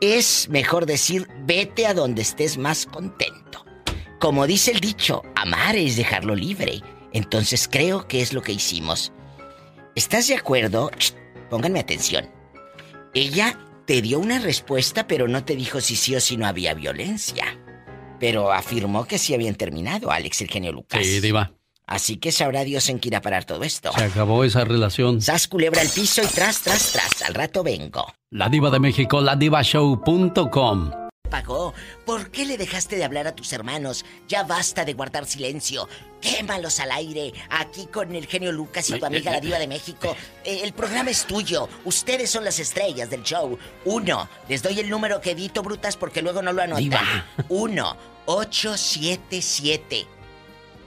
es mejor decir vete a donde estés más contento. Como dice el dicho, amar es dejarlo libre. Entonces creo que es lo que hicimos. ¿Estás de acuerdo? pónganme atención. Ella te dio una respuesta, pero no te dijo si sí o si no había violencia. Pero afirmó que sí habían terminado, Alex, el genio Lucas. Así que sabrá Dios en qué irá a parar todo esto. Se acabó esa relación. Sas culebra al piso y tras, tras, tras. Al rato vengo. La diva de México, ladivashow.com. Pagó. ¿Por qué le dejaste de hablar a tus hermanos? Ya basta de guardar silencio. Quémalos al aire. Aquí con el genio Lucas y tu amiga la diva de México. Eh, el programa es tuyo. Ustedes son las estrellas del show. Uno. Les doy el número que edito, brutas, porque luego no lo anotan. Uno. 877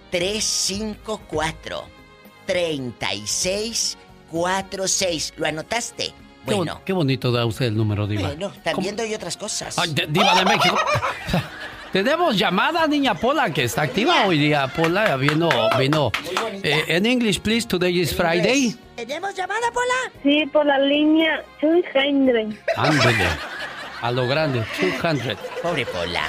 354 3646. ¿Lo anotaste? Bueno. Qué, bonito da usted el número, Diva. Bueno, también doy otras cosas. Diva de México. Tenemos llamada, niña Pola, que está activa hoy día. Pola vino, vino. Eh, en English, please, today is Friday. ¿Tenemos llamada, Pola? Sí, por la línea 200. Ándale. A lo grande, 200. Pobre Pola.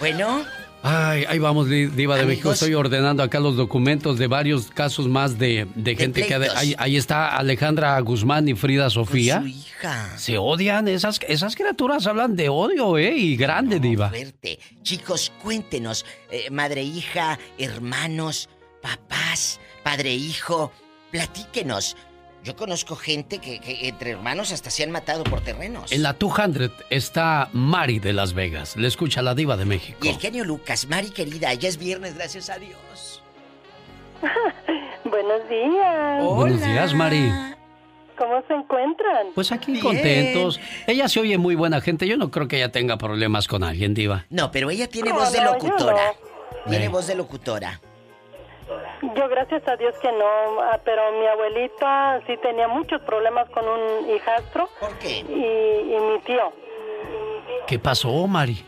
Bueno, Ay, ahí vamos, Diva de México. Estoy ordenando acá los documentos de varios casos más de, gente que... Ahí, ahí, está Alejandra Guzmán y Frida Sofía. su hija. Se odian, esas, esas criaturas hablan de odio, ¿eh? Y grande, Diva. Fuerte. Chicos, cuéntenos, eh, madre, hija, hermanos, papás, padre, hijo, platíquenos. Yo conozco gente que, entre hermanos hasta se han matado por terrenos. En la 200 está Mari de Las Vegas. Le escucha la diva de México. Y el genio Lucas. Mari querida, ya es viernes, gracias a Dios. Buenos días. Buenos días, Mari. ¿Cómo se encuentran? Pues aquí contentos. Ella se oye muy buena gente. Yo no creo que ella tenga problemas con alguien, diva. No, pero ella tiene voz de locutora. Tiene voz de locutora. Yo gracias a Dios que no, ah, pero mi abuelita sí tenía muchos problemas con un hijastro. ¿Por qué? Y, mi tío. ¿Qué pasó, Mari?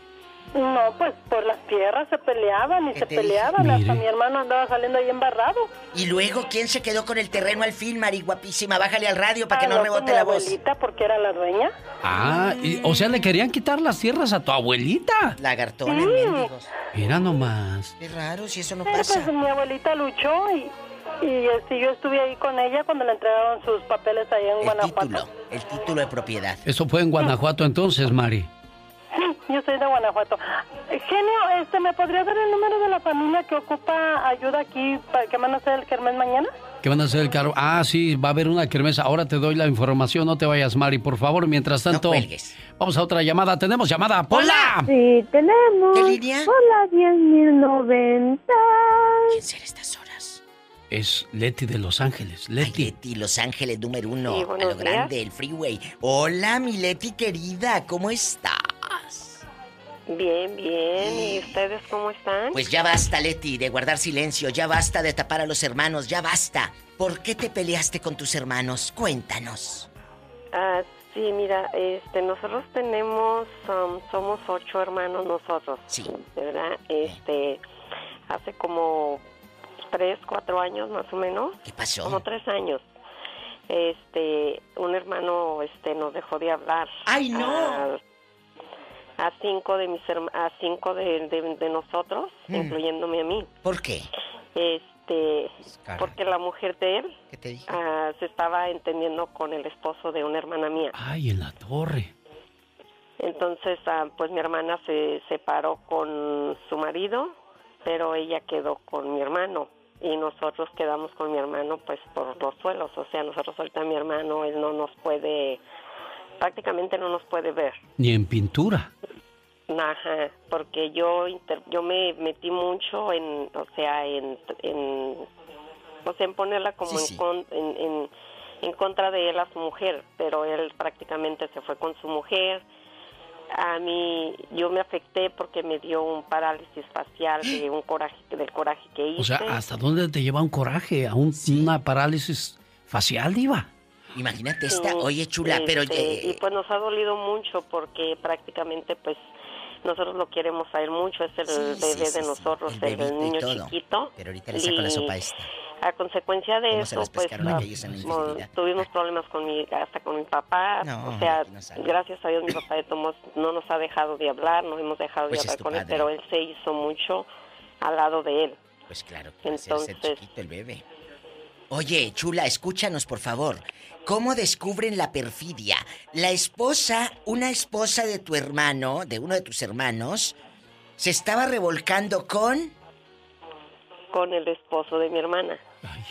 No, pues por las tierras se peleaban y se peleaban. Hasta mi hermano andaba saliendo ahí embarrado. Y luego, ¿quién se quedó con el terreno al fin, Mari? Guapísima, bájale al radio para que ah, no, rebote la voz. abuelita, porque era la dueña. Ah, o sea, le querían quitar las tierras a tu abuelita. Lagartones, sí. Mira nomás. Qué raro, si eso no pues, pasa. Pues mi abuelita luchó y, y este, yo estuve ahí con ella cuando le entregaron sus papeles ahí en Guanajuato. Título, el título de propiedad. Eso fue en Guanajuato entonces, Mari. Yo soy de Guanajuato. Genio, este, ¿me podría dar el número de la familia que ocupa ayuda aquí para que van a hacer el kermés mañana? ¿Qué van a hacer el carro? Ah, sí, va a haber una kermés. Ahora te doy la información. No te vayas, Mari, por favor. Mientras tanto, vamos a otra llamada. ¿Tenemos llamada? ¡Hola! Sí, tenemos. ¿Qué línea? Hola, 10.090. ¿Quién será estas horas? Es Leti de Los Ángeles. Leti. Leti, Los Ángeles número uno. a lo grande, el freeway. Hola, mi Leti querida. ¿Cómo estás? Bien, bien. ¿Y ustedes cómo están? Pues ya basta, Leti, de guardar silencio. Ya basta de tapar a los hermanos. Ya basta. ¿Por qué te peleaste con tus hermanos? Cuéntanos. Ah, sí, mira, este, nosotros tenemos, um, somos ocho hermanos nosotros. Sí. ¿Verdad? Este, hace como tres, cuatro años más o menos. ¿Qué pasó? Como tres años. Este, un hermano, este, nos dejó de hablar. ¡Ay, no! Ah, a cinco de mis a cinco de, de, nosotros, mm. incluyéndome a mí. ¿Por qué? Este, porque la mujer de él ah, se estaba entendiendo con el esposo de una hermana mía. Ay, en la torre. Entonces, ah, pues mi hermana se separó con su marido, pero ella quedó con mi hermano y nosotros quedamos con mi hermano pues por los suelos, o sea, nosotros ahorita mi hermano él no nos puede prácticamente no nos puede ver. Ni en pintura. Ajá, porque yo yo me metí mucho en, o sea, en, en o sea, en ponerla como En, en, en, contra de él a su mujer, pero él prácticamente se fue con su mujer. A mí, yo me afecté porque me dio un parálisis facial de un coraje, del coraje que hice. O sea, ¿hasta dónde te lleva un coraje? ¿A un, una parálisis facial, Diva? Imagínate esta, oye chula, pero... Este, y pues nos ha dolido mucho porque prácticamente pues nosotros lo queremos a él mucho, es el bebé de nosotros, el, niño chiquito. Pero ahorita le saco la sopa esta. A consecuencia de eso, pues tuvimos problemas con mi, hasta con mi papá. o sea, gracias a Dios mi papá de Tomás no nos ha dejado de hablar, no hemos dejado de pues hablar con él, pero él se hizo mucho al lado de él. Pues claro, Entonces, chiquito el bebé. Oye, chula, escúchanos por favor. ¿Cómo descubren la perfidia? La esposa, una esposa de tu hermano, de uno de tus hermanos, se estaba revolcando con... Con el esposo de mi hermana.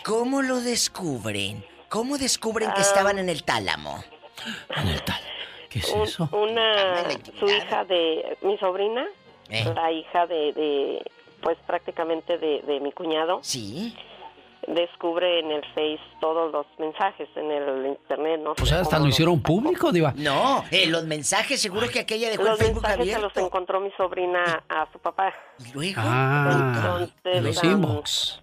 ¿Cómo lo descubren? ¿Cómo descubren que estaban en el tálamo? En el tálamo. ¿Qué es eso? Una, su hija de, mi sobrina, eh. la hija de, de pues prácticamente de, de mi cuñado. Sí descubre en el Face todos los mensajes en el internet, ¿no? O sea, hasta lo hicieron público, Diva. No, eh, los mensajes, seguro que aquella dejó los el Facebook mensajes se los encontró mi sobrina a su papá. ¿Y luego? Ah, los inbox.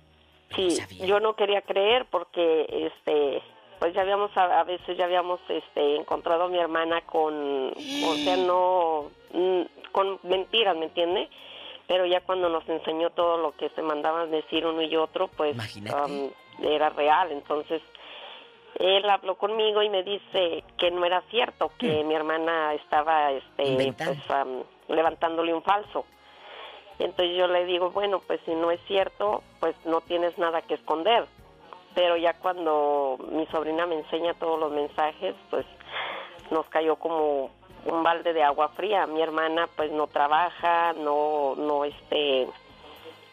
Sí, yo no quería creer porque, este, pues ya habíamos, a, veces ya habíamos, este, encontrado a mi hermana con, o sea, no, mm, con mentiras, ¿me entiende? Pero ya cuando nos enseñó todo lo que se mandaban decir uno y otro, pues um, era real. Entonces, él habló conmigo y me dice que no era cierto, que mm. mi hermana estaba este, pues, um, levantándole un falso. Entonces yo le digo, bueno, pues si no es cierto, pues no tienes nada que esconder. Pero ya cuando mi sobrina me enseña todos los mensajes, pues nos cayó como un balde de agua fría. Mi hermana pues no trabaja, no, no, este,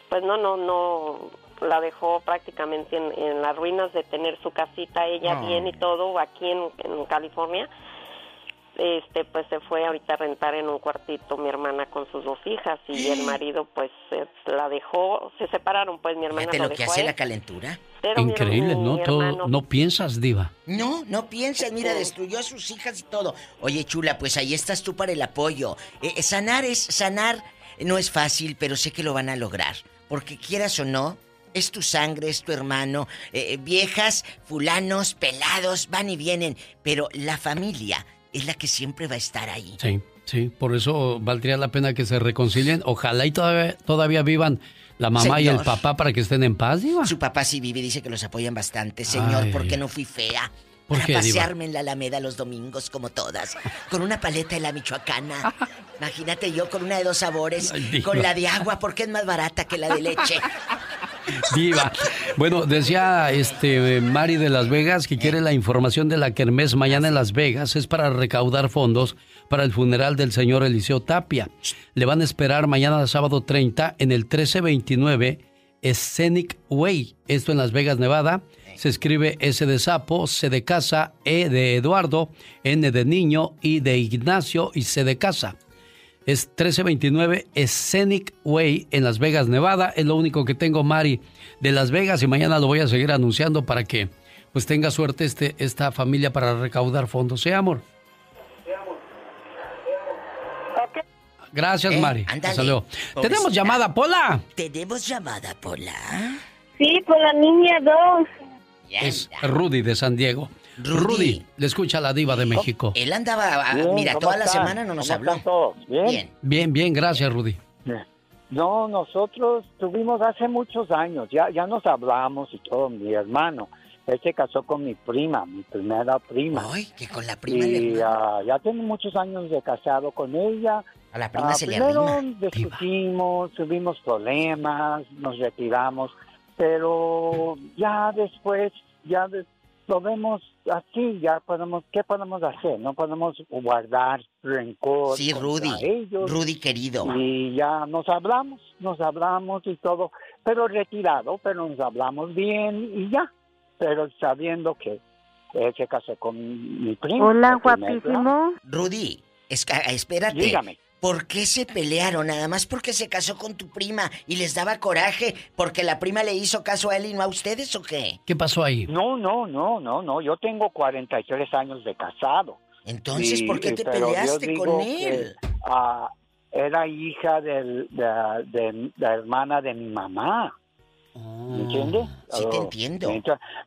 pues no, no, no, la dejó prácticamente en, en las ruinas de tener su casita ella bien y todo aquí en, en California. Este, pues se fue ahorita a rentar en un cuartito mi hermana con sus dos hijas y el marido pues la dejó, se separaron pues mi hermana Fíjate lo lo que dejó a hace la calentura. Mi Increíble, ¿no? mi Todo- no piensas, diva. No, no piensas, mira, destruyó a sus hijas y todo. Oye, chula, pues ahí estás tú para el apoyo. Eh, eh, sanar es, sanar no es fácil, pero sé que lo van a lograr. Porque quieras o no, es tu sangre, es tu hermano. Eh, viejas, fulanos, pelados, van y vienen. Pero la familia es la que siempre va a estar ahí. Sí, sí, por eso valdría la pena que se reconcilien. Ojalá y todavía, todavía vivan la mamá y el papá para que estén en paz, diva. Su papá sí vive y dice que los apoyan bastante. Señor, Ay. ¿por qué no fui fea? ¿Por Para qué, diva? pasearme en la Alameda los domingos como todas. Con una paleta de la michoacana. Imagínate yo con una de dos sabores. Ay, con la de agua porque es más barata que la de leche. Diva. Bueno, decía este Mari de Las Vegas que quiere la información de la Kermés mañana en Las Vegas. Es para recaudar fondos para el funeral del señor Eliseo Tapia. Le van a esperar mañana sábado 30 en el 1329 Scenic Way. Esto en Las Vegas, Nevada. Se escribe S de sapo, C de casa, E de Eduardo, N de niño, I de Ignacio y C de casa. Es 1329 Scenic Way en Las Vegas, Nevada. Es lo único que tengo, Mari, de Las Vegas y mañana lo voy a seguir anunciando para que pues tenga suerte este, esta familia para recaudar fondos. ¿Sí, amor? Gracias, Eh, Mari. Hasta luego. Tenemos llamada, Pola. Tenemos llamada, Pola. Sí, por la niña 2. Es Rudy de San Diego. Rudy, le escucha la diva de México. Él andaba, ah, Bien, mira, ¿cómo toda la semana no nos ¿Cómo habló. todos? ¿Bien? Bien, bien, gracias, Rudy. No, nosotros tuvimos hace muchos años, ya, ya nos hablamos y todo, mi hermano. Él se casó con mi prima, mi primera prima. Ay, que con la prima le Y ah, ya tiene muchos años de casado con ella. A la prima Ah, se le primero arrima. discutimos, tuvimos problemas, nos retiramos, pero ya después, ya de- lo vemos así, ya podemos, ¿qué podemos hacer? No podemos guardar rencor. Sí, Rudy. ellos. Rudy querido. Y ya nos hablamos, nos hablamos y todo, pero retirado, pero nos hablamos bien y ya. Pero sabiendo que él se casó con mi primo. Hola, guapísimo. Rudy, esca- espérate. Dígame. ¿Por qué se pelearon? Nada más porque se casó con tu prima y les daba coraje porque la prima le hizo caso a él y no a ustedes o qué? ¿Qué pasó ahí? No, no, no, no, no. Yo tengo 43 años de casado. Entonces, Y- ¿por qué te peleaste con que, él? ah, era hija del- de, de la hermana de mi mamá. ¿Me entiendes? Ah, sí te entiendo.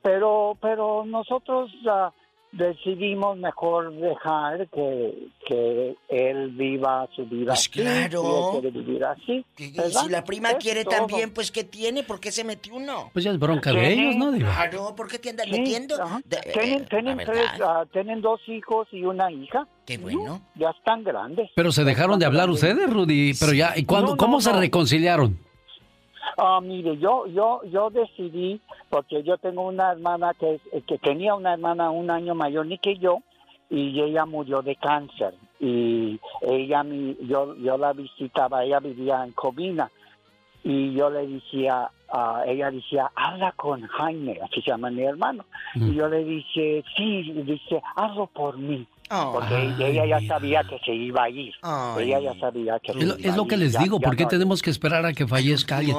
Pero, pero nosotros ah, decidimos mejor dejar que, que él viva su vida Pues así, claro. si él quiere vivir así. Y ¿verdad? si la prima Es quiere todo. también, pues ¿qué tiene? ¿Por qué se metió uno? Pues ya es bronca de ellos, ¿no, diva? Claro, ¿por qué te andan Sí, metiendo? De- eh, Tienen, la tienen, tres, ah, tienen dos hijos y una hija. Qué bueno. Ya están grandes. Pero se dejaron de hablar ustedes, Rudy. Pero ya, ¿y cuándo, No, no, cómo se no. reconciliaron? Ah, mire, yo, yo, yo decidí, porque yo tengo una hermana que, es- que tenía una hermana un año mayor ni que yo, y ella murió de cáncer. Y ella, mi, yo, yo la visitaba, ella vivía en Covina, y yo le decía, ah, ella decía, habla con Jaime, así se llama mi hermano. Y yo le dije, sí, y dice, hazlo por mí. Porque Ay, ella ya sabía que se iba a ir. Ay. ella ya sabía que se Es lo, iba es lo a que les digo, ya ¿por qué no- tenemos que esperar a que fallezca alguien?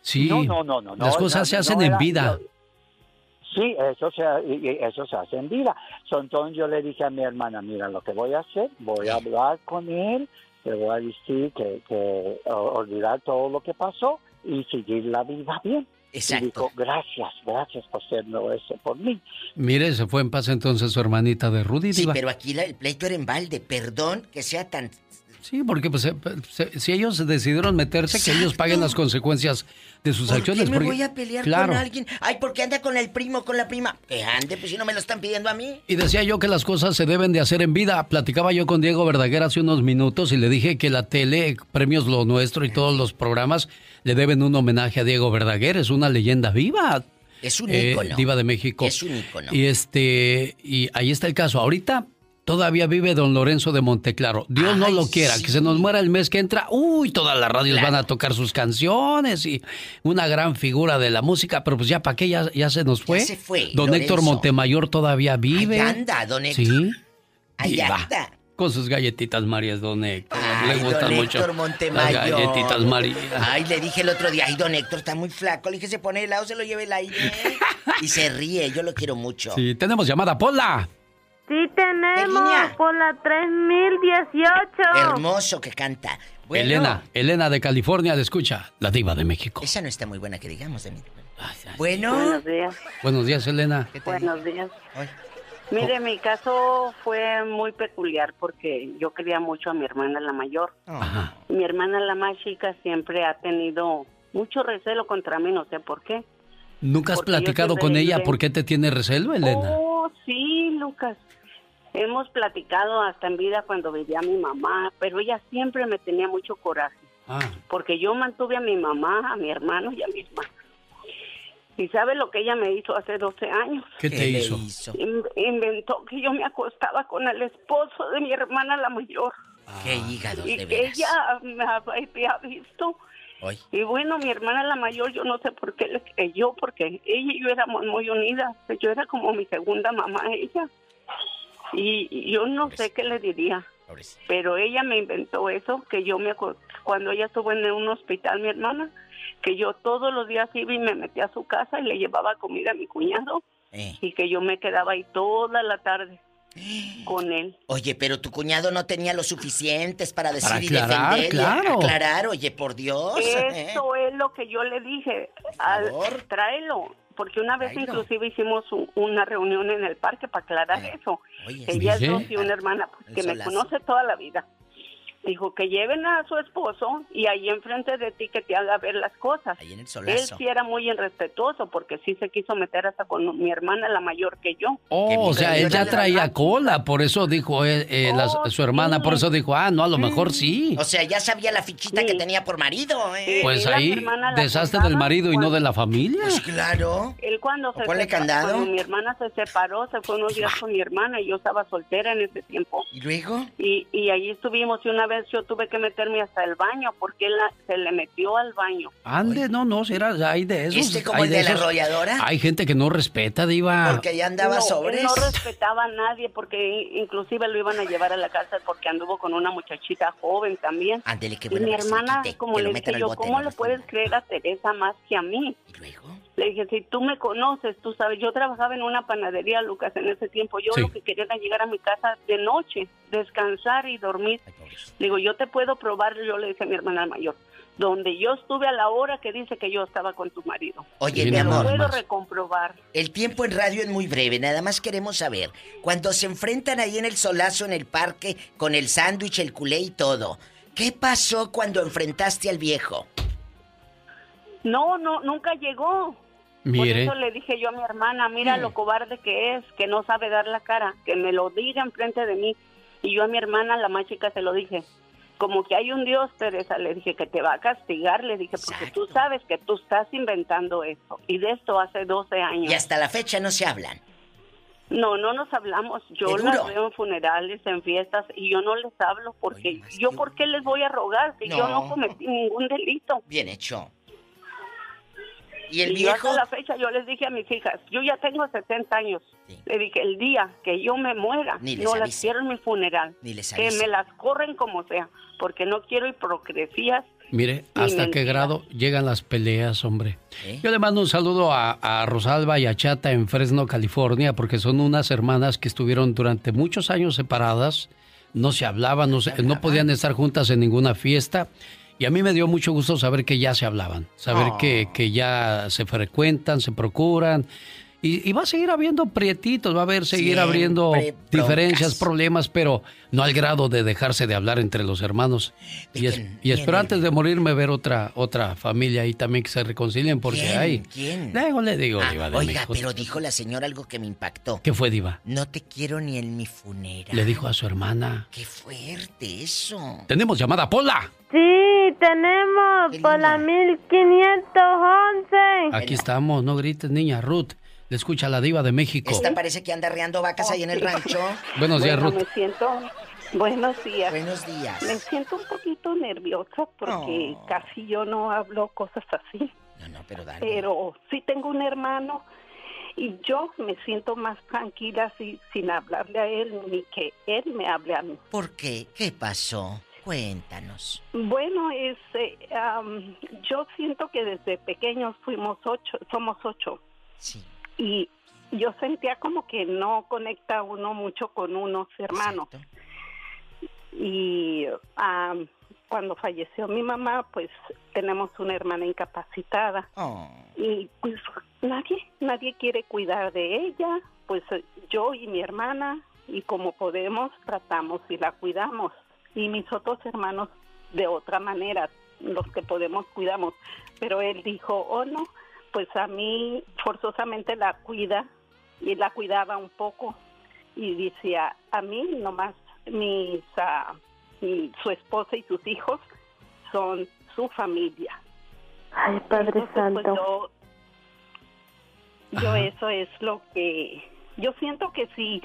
Sí, No, no, no, no, no, las cosas no, se no hacen era- en vida. Sí, eso se, eso se hace en vida. Entonces yo le dije a mi hermana, mira, lo que voy a hacer, voy a hablar con él, le voy a decir que, que olvidar todo lo que pasó y seguir la vida bien. Exacto. Y dijo, gracias, gracias por hacerlo eso por mí. Mire, se fue en paz entonces su hermanita de Rudy, Sí, diva. pero aquí la- el pleito era en balde. Perdón que sea tan Sí, porque pues, se- se- si ellos decidieron meterse, que ellos paguen las consecuencias de sus ¿Por acciones. qué me porque- voy a pelear claro. con alguien? Ay, ¿por qué anda con el primo, con la prima? Que ande, pues si no me lo están pidiendo a mí. Y decía yo que las cosas se deben de hacer en vida. Platicaba yo con Diego Verdaguer hace unos minutos y le dije que la tele, Premios Lo Nuestro y todos los programas le deben un homenaje a Diego Verdaguer. Es una leyenda viva. Es un Eh, ícono. Diva de México. Es un ícono. Y este, y ahí está el caso. Ahorita todavía vive don Lorenzo de Monteclaro. Dios no lo quiera, que se nos muera el mes que entra. Uy, todas las radios van a tocar sus canciones y una gran figura de la música, pero pues ya para qué ya, ya se nos fue. se fue, Don Lorenzo. Héctor Montemayor todavía vive. Anda, don Héctor. Sí. Ahí Diva. anda. Con sus galletitas Marías, don Héctor. Ay, Le gustan don mucho. Héctor Las Montemayor. galletitas María. Ay, le dije el otro día, ay, don Héctor está muy flaco. Le dije, se pone helado, se lo lleve el aire. y se ríe, yo lo quiero mucho. Sí, tenemos llamada, Pola. Sí tenemos por la 3018. Hermoso que canta. Bueno, Elena, Elena de California, le escucha, la diva de México. Esa no está muy buena que digamos de mí. Bueno. Buenos días. Buenos días, Elena. Buenos días. Mire, mi caso fue muy peculiar porque yo quería mucho a mi hermana la mayor. Ajá. Mi hermana la más chica siempre ha tenido mucho recelo contra mí, no sé por qué. ¿Nunca has Porque platicado con ella por qué te tiene recelo, Elena? Oh, sí, Lucas. Hemos platicado hasta en vida cuando vivía mi mamá, pero ella siempre me tenía mucho coraje. Ah, porque yo mantuve a mi mamá, a mi hermano y a mi hermana. ¿Y sabe lo que ella me hizo hace 12 años? ¿qué te hizo? In- inventó que yo me acostaba con el esposo de mi hermana la mayor. Qué hígados, y de que veras. ella me había visto. Y bueno, mi hermana la mayor, yo no sé por qué le creyó, porque ella y yo éramos muy unidas. Yo era como mi segunda mamá ella. Y, yo no sé qué le diría. Pero ella me inventó eso, que yo me cuando ella estuvo en un hospital, mi hermana, que yo todos los días iba y me metía a su casa y le llevaba comida a mi cuñado Eh. y que yo me quedaba ahí toda la tarde con él. Oye, pero tu cuñado no tenía lo suficientes para decir Para y defender. y claro. Aclarar, oye, por Dios. ¿eh? Eso es lo que yo le dije. Al, tráelo. Porque una vez inclusive hicimos un- una reunión en el parque para aclarar eso. Oye, Ella es dos y una hermana pues, que me conoce toda la vida. Dijo que lleven a su esposo y ahí enfrente de ti que te haga ver las cosas. Ahí en el Él solazo. sí era muy irrespetuoso porque sí se quiso meter hasta con mi hermana, la mayor que yo. Oh, o sea, él ya traía cola, por eso dijo eh, eh, la- Oh, su hermana, por eso dijo, ah, no, a lo mejor sí. O sea, ya sabía la fichita que tenía por marido, ¿eh? Pues ahí deshazte del marido y no de la familia. Pues claro. Él cuando se candado. cuando mi hermana se separó, se fue unos días con mi hermana y yo estaba soltera en ese tiempo. ¿Y luego? Y, y allí estuvimos y una vez yo tuve que meterme hasta el baño porque él la- se le metió al baño. Ande, no, no, será, hay de esos. ¿Este como hay el de la esos. arrolladora? Hay gente que no respeta, diva. Porque ya andaba no, sobres. él no respetaba a nadie porque inclusive lo iban a llevar a la cárcel porque anduvo con una muchachita joven también. Ándele, qué y bueno mi que se le hermana, como le dije yo, bote, ¿cómo no le puedes creer a Teresa más que a mí? Le dije, si tú me conoces, tú sabes, yo trabajaba en una panadería, Lucas, en ese tiempo. Yo Sí. lo que quería era llegar a mi casa de noche, descansar y dormir. Le digo, yo te puedo probar, yo le dije a mi hermana mayor, donde yo estuve a la hora que dice que yo estaba con tu marido. Oye, Te mi lo amor. puedo recomprobar. El tiempo en radio es muy breve, nada más queremos saber. Cuando se enfrentan ahí en el solazo, en el parque, con el sándwich, el culé y todo, ¿qué pasó cuando enfrentaste al viejo? No, no, nunca llegó. Por eso le dije yo a mi hermana, mira lo cobarde que es, que no sabe dar la cara, que me lo diga enfrente de mí. Y yo a mi hermana, la más chica, se lo dije. Como que hay un Dios, Teresa, le dije que te va a castigar, le dije, porque tú sabes que tú estás inventando eso. Y de esto hace 12 años. Y hasta la fecha no se hablan. No, no nos hablamos. Yo ¿Seguro? las veo en funerales, en fiestas, y yo no les hablo porque yo, ¿por qué les voy a rogar si yo No. no cometí ningún delito? Bien hecho. ¿Y el Y yo viejo? hasta la fecha yo les dije a mis hijas, yo ya tengo 70 años. Le dije, el día que yo me muera, Ni les no las avise. quiero en mi funeral. Ni les que me las corren como sea, porque no quiero hipocresías. Mire, hasta qué grado llegan las peleas, hombre. Yo le mando un saludo a, a Rosalba y a Chata en Fresno, California, porque son unas hermanas que estuvieron durante muchos años separadas, no se hablaban, no, se- no podían estar juntas en ninguna fiesta. Y a mí me dio mucho gusto saber que ya se hablaban, saber Oh. que, que ya se frecuentan, se procuran. Y, va a seguir habiendo prietitos, va a haber seguir Siempre abriendo diferencias, broncas. problemas, pero no al grado de dejarse de hablar entre los hermanos. Y, es- y espero antes de morirme ver otra otra familia ahí también que se reconcilien, porque ¿Quién? hay. ¿Quién? Luego le digo, Ah, Diva de oiga, México. pero dijo la señora algo que me impactó. ¿Qué fue, Diva? No te quiero ni en mi funeral. Le dijo a su hermana. Qué fuerte eso. Tenemos llamada, Pola. Sí, tenemos por la 1511. Aquí estamos, no grites, niña. Ruth, le escucha la Diva de México. Esta parece que anda arreando vacas ahí en el rancho. Buenos días, Bueno, Ruth. Me siento. Buenos días. Buenos días. Me siento un poquito nerviosa porque Oh. casi yo no hablo cosas así. No, no, pero dale. Pero sí tengo un hermano y yo me siento más tranquila si, sin hablarle a él ni que él me hable a mí. ¿Por qué? ¿Qué pasó? Cuéntanos. Bueno, es, eh, yo siento que desde pequeños fuimos ocho, somos ocho. Sí. Y yo sentía como que no conecta uno mucho con unos hermanos. Y cuando falleció mi mamá, pues tenemos una hermana incapacitada. Oh. Y pues nadie, nadie quiere cuidar de ella. Pues yo y mi hermana, y como podemos, tratamos y la cuidamos. Y mis otros hermanos de otra manera, los que podemos cuidamos. Pero él dijo, oh no, pues a mí forzosamente la cuida y la cuidaba un poco. Y decía, a mí nomás mis, mi- su esposa y sus hijos son su familia. Ay, Padre Entonces, pues, Santo. yo, yo eso es lo que yo siento que si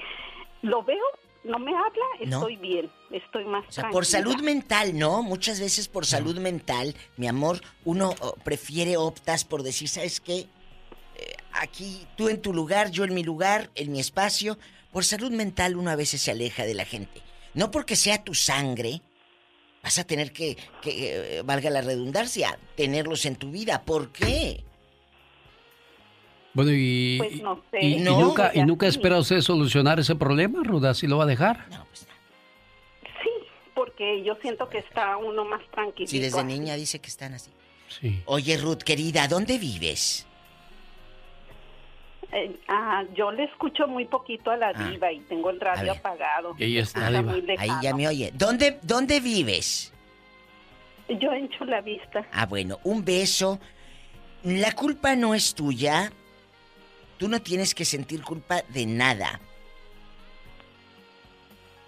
lo veo, no me habla, No. estoy bien, estoy más O sea, por salud mental, ¿no? Muchas veces por salud mental, mi amor, uno oh, prefiere, optas por decir, ¿sabes qué? Eh, aquí, tú en tu lugar, yo en mi lugar, en mi espacio. Por salud mental uno a veces se aleja de la gente. No porque sea tu sangre, vas a tener que, que eh, valga la redundancia, tenerlos en tu vida. ¿Por qué? Bueno, y, Pues no sé. y- y No, nunca, pues y nunca espera usted solucionar ese problema, Ruth, así lo va a dejar. Sí, porque yo siento que está uno más tranquilo. Si desde niña dice que están así. Sí. Oye, Ruth, querida, ¿dónde vives? Eh, ah, yo le escucho muy poquito a la diva y tengo el radio apagado. Ella está, Está diva. muy Ahí ya me oye. ¿Dónde, dónde vives? Yo en Chulavista. Ah, bueno, un beso. La culpa no es tuya. Tú no tienes que sentir culpa de nada.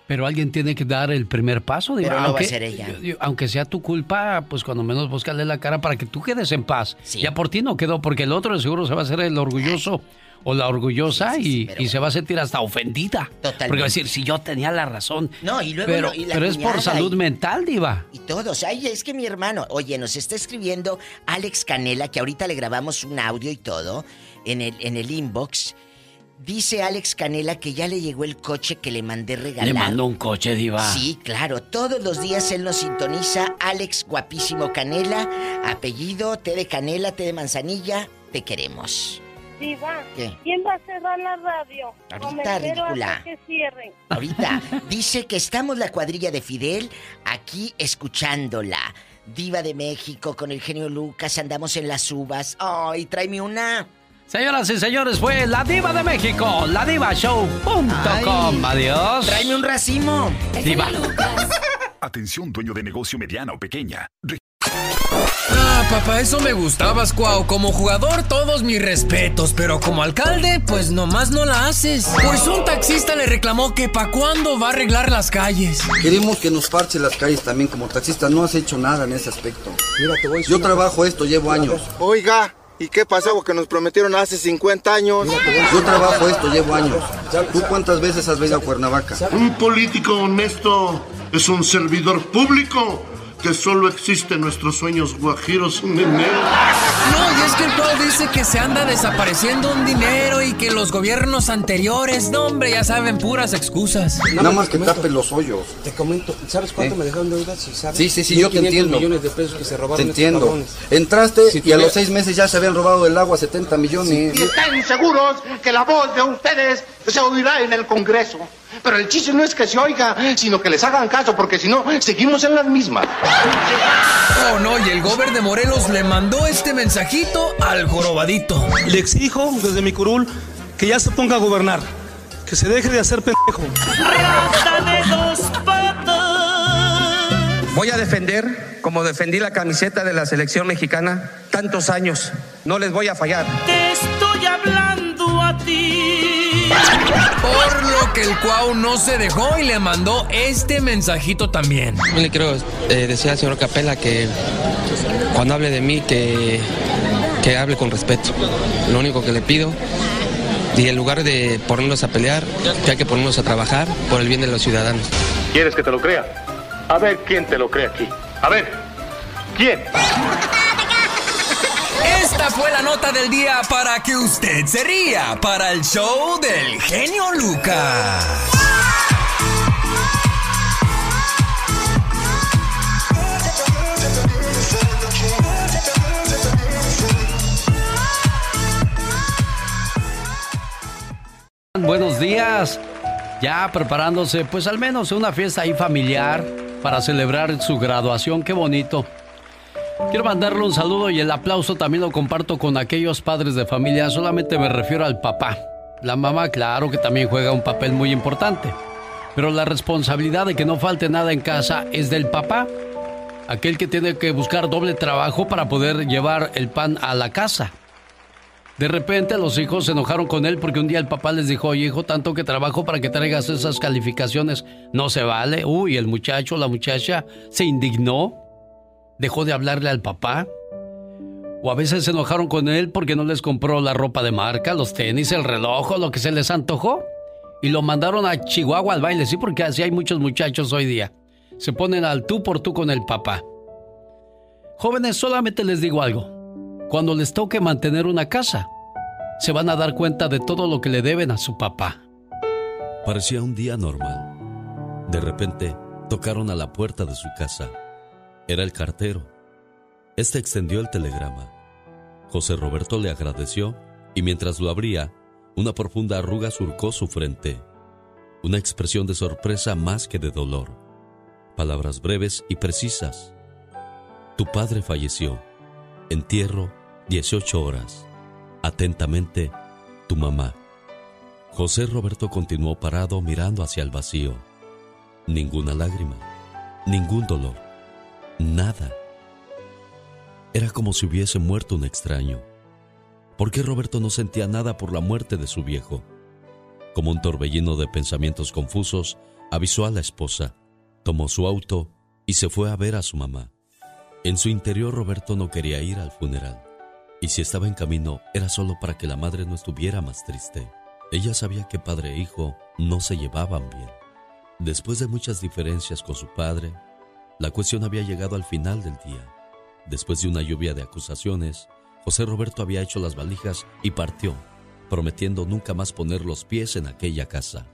Pero alguien tiene que dar el primer paso. diva, Pero no va a ser ella. aunque sea tu culpa, pues cuando menos búscale la cara para que tú quedes en paz. Ya por ti no quedó, porque el otro de seguro se va a hacer el orgulloso o la orgullosa y, y se va a sentir hasta ofendida. Porque va a decir, si yo tenía la razón. No, y luego Pero, lo- y la pero es por salud y- mental, diva. Y todos. Ay, es que mi hermano. Oye, nos está escribiendo Alex Canela, que ahorita le grabamos un audio y todo en el, en el inbox. Dice Alex Canela que ya le llegó el coche que le mandé regalar. Le mandó un coche, diva. Sí, claro. Todos los días él nos sintoniza. Alex Guapísimo Canela. Apellido, té de canela, té de manzanilla. Te queremos. Diva, ¿Qué? ¿quién va a cerrar la radio? Ahorita, ridícula. hasta que cierren. Ahorita dice que estamos la cuadrilla de Fidel aquí escuchándola. Diva de México con el genio Lucas, andamos en las uvas. Ay, tráeme una. Señoras y señores, fue la diva de México, la divashow.com. Adiós. Tráeme un racimo. Diva. Atención, dueño de negocio mediana o pequeña. Ah, papá, eso me gustaba, Squao. Como jugador, todos mis respetos. Pero como alcalde, pues nomás no la haces. Pues un taxista le reclamó que pa' cuándo va a arreglar las calles. Queremos que nos parche las calles también como taxista. No has hecho nada en ese aspecto. Yo trabajo esto, llevo años. Oiga, ¿y qué pasó que nos prometieron hace 50 años? Yo trabajo esto, llevo años. ¿Tú cuántas veces has venido a Cuernavaca? Un político honesto es un servidor público que solo existe en nuestros sueños guajiros, nene. No, y es que el Cuau dice que se anda desapareciendo un dinero y que los gobiernos anteriores, no hombre, ya saben, puras excusas. Nada más que tape los hoyos. Te comento, ¿sabes cuánto ¿Eh? me dejaron de deuda? Sí, ¿sabes? Sí, sí, sí, yo te 1.500 entiendo. millones de pesos que se robaron Te entiendo. Entraste Si y a los seis meses ya se habían robado del agua 70 millones. Y están seguros que la voz de ustedes se oirá en el Congreso. Pero el chiste no es que se oiga, sino que les hagan caso, porque si no, seguimos en las mismas. Oh, no, y el gober de Morelos le mandó este mensajito al jorobadito. Le exijo desde mi curul que ya se ponga a gobernar, que se deje de hacer pendejo. Voy a defender, como defendí la camiseta de la selección mexicana tantos años. No les voy a fallar. Te estoy hablando a ti. Por lo que el Cuau no se dejó y le mandó este mensajito también. Le quiero eh, decir al señor Capela que cuando hable de mí, que, que hable con respeto. Lo único que le pido. Y en lugar de ponernos a pelear, que hay que ponernos a trabajar por el bien de los ciudadanos. ¿Quieres que te lo crea? A ver quién te lo cree aquí. A ver, ¿quién? Esta fue la nota del día para que usted se ría para el show del genio Lucas. Buenos días. Ya preparándose, pues al menos una fiesta ahí familiar para celebrar su graduación. Qué bonito. Quiero mandarle un saludo y el aplauso también lo comparto con aquellos padres de familia. Solamente me refiero al papá. La mamá, claro que también juega un papel muy importante. Pero la responsabilidad de que no falte nada en casa es del papá. Aquel que tiene que buscar doble trabajo para poder llevar el pan a la casa. De repente los hijos se enojaron con él porque un día el papá les dijo, oye hijo, tanto que trabajo para que traigas esas calificaciones, no se vale. Uy, el muchacho, la muchacha se indignó, dejó de hablarle al papá. O a veces se enojaron con él porque no les compró la ropa de marca, los tenis, el reloj, lo que se les antojó. Y lo mandaron a Chihuahua al baile, sí, porque así hay muchos muchachos hoy día. Se ponen al tú por tú con el papá. Jóvenes, solamente les digo algo. Cuando les toque mantener una casa, se van a dar cuenta de todo lo que le deben a su papá. Parecía un día normal. De repente, tocaron a la puerta de su casa. Era el cartero. Este extendió el telegrama. José Roberto le agradeció y mientras lo abría, una profunda arruga surcó su frente. Una expresión de sorpresa más que de dolor. Palabras breves y precisas. Tu padre falleció. Entierro, 18 horas. Atentamente, tu mamá. José Roberto continuó parado mirando hacia el vacío. Ninguna lágrima, ningún dolor, nada. Era como si hubiese muerto un extraño. ¿Por qué Roberto no sentía nada por la muerte de su viejo? Como un torbellino de pensamientos confusos, avisó a la esposa, tomó su auto y se fue a ver a su mamá. En su interior Roberto no quería ir al funeral, y si estaba en camino era solo para que la madre no estuviera más triste. Ella sabía que padre e hijo no se llevaban bien. Después de muchas diferencias con su padre, la cuestión había llegado al final del día. Después de una lluvia de acusaciones, José Roberto había hecho las valijas y partió, prometiendo nunca más poner los pies en aquella casa.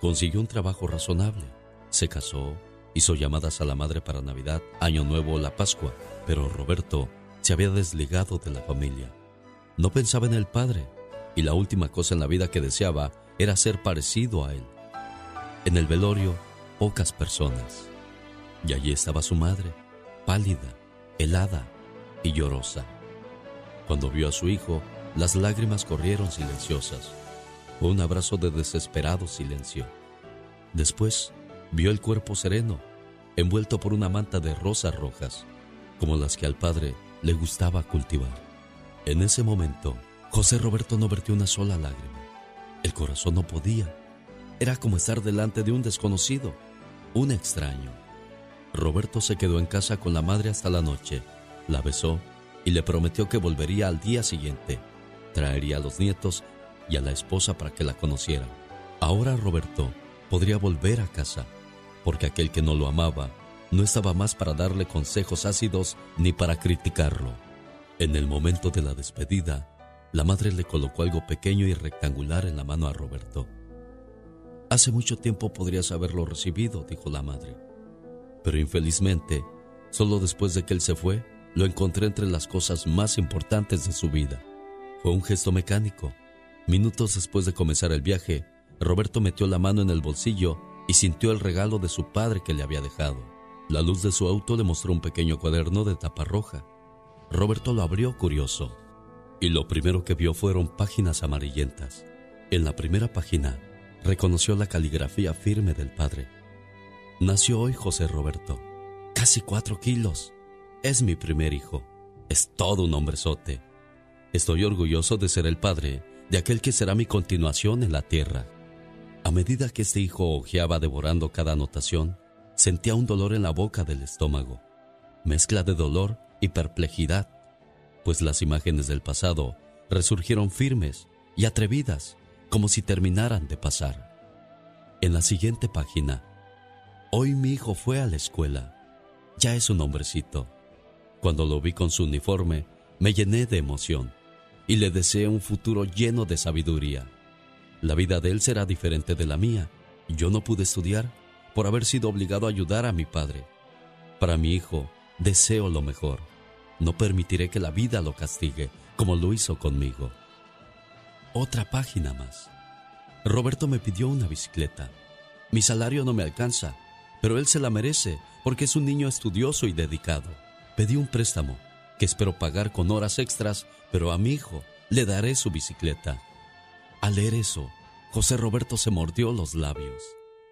Consiguió un trabajo razonable, se casó, Hizo llamadas a la madre para Navidad, Año Nuevo o la Pascua, pero Roberto se había desligado de la familia. No pensaba en el padre y la última cosa en la vida que deseaba era ser parecido a él. En el velorio, pocas personas. Y allí estaba su madre, pálida, helada y llorosa. Cuando vio a su hijo, las lágrimas corrieron silenciosas. Un abrazo de desesperado silencio. Después, vio el cuerpo sereno, envuelto por una manta de rosas rojas, como las que al padre le gustaba cultivar. En ese momento, José Roberto no vertió una sola lágrima. El corazón no podía. Era como estar delante de un desconocido, un extraño. Roberto se quedó en casa con la madre hasta la noche, la besó y le prometió que volvería al día siguiente. Traería a los nietos y a la esposa para que la conocieran. Ahora Roberto podría volver a casa porque aquel que no lo amaba no estaba más para darle consejos ácidos ni para criticarlo. En el momento de la despedida, la madre le colocó algo pequeño y rectangular en la mano a Roberto. Hace mucho tiempo podrías haberlo recibido, dijo la madre. Pero infelizmente, solo después de que él se fue, lo encontré entre las cosas más importantes de su vida. Fue un gesto mecánico. Minutos después de comenzar el viaje, Roberto metió la mano en el bolsillo y sintió el regalo de su padre que le había dejado. La luz de su auto le mostró un pequeño cuaderno de tapa roja. Roberto lo abrió curioso y lo primero que vio fueron páginas amarillentas. En la primera página reconoció la caligrafía firme del padre. Nació hoy José Roberto, casi cuatro kilos. Es mi primer hijo. Es todo un hombrezote. Estoy orgulloso de ser el padre de aquel que será mi continuación en la tierra. A medida que este hijo hojeaba devorando cada anotación, sentía un dolor en la boca del estómago, mezcla de dolor y perplejidad, pues las imágenes del pasado resurgieron firmes y atrevidas, como si terminaran de pasar. En la siguiente página, hoy mi hijo fue a la escuela. Ya es un hombrecito. Cuando lo vi con su uniforme, me llené de emoción y le deseé un futuro lleno de sabiduría. La vida de él será diferente de la mía. Yo no pude estudiar por haber sido obligado a ayudar a mi padre. Para mi hijo, deseo lo mejor. No permitiré que la vida lo castigue como lo hizo conmigo. Otra página más. Roberto me pidió una bicicleta. Mi salario no me alcanza, pero él se la merece porque es un niño estudioso y dedicado. Pedí un préstamo que espero pagar con horas extras, pero a mi hijo le daré su bicicleta. Al leer eso, José Roberto se mordió los labios.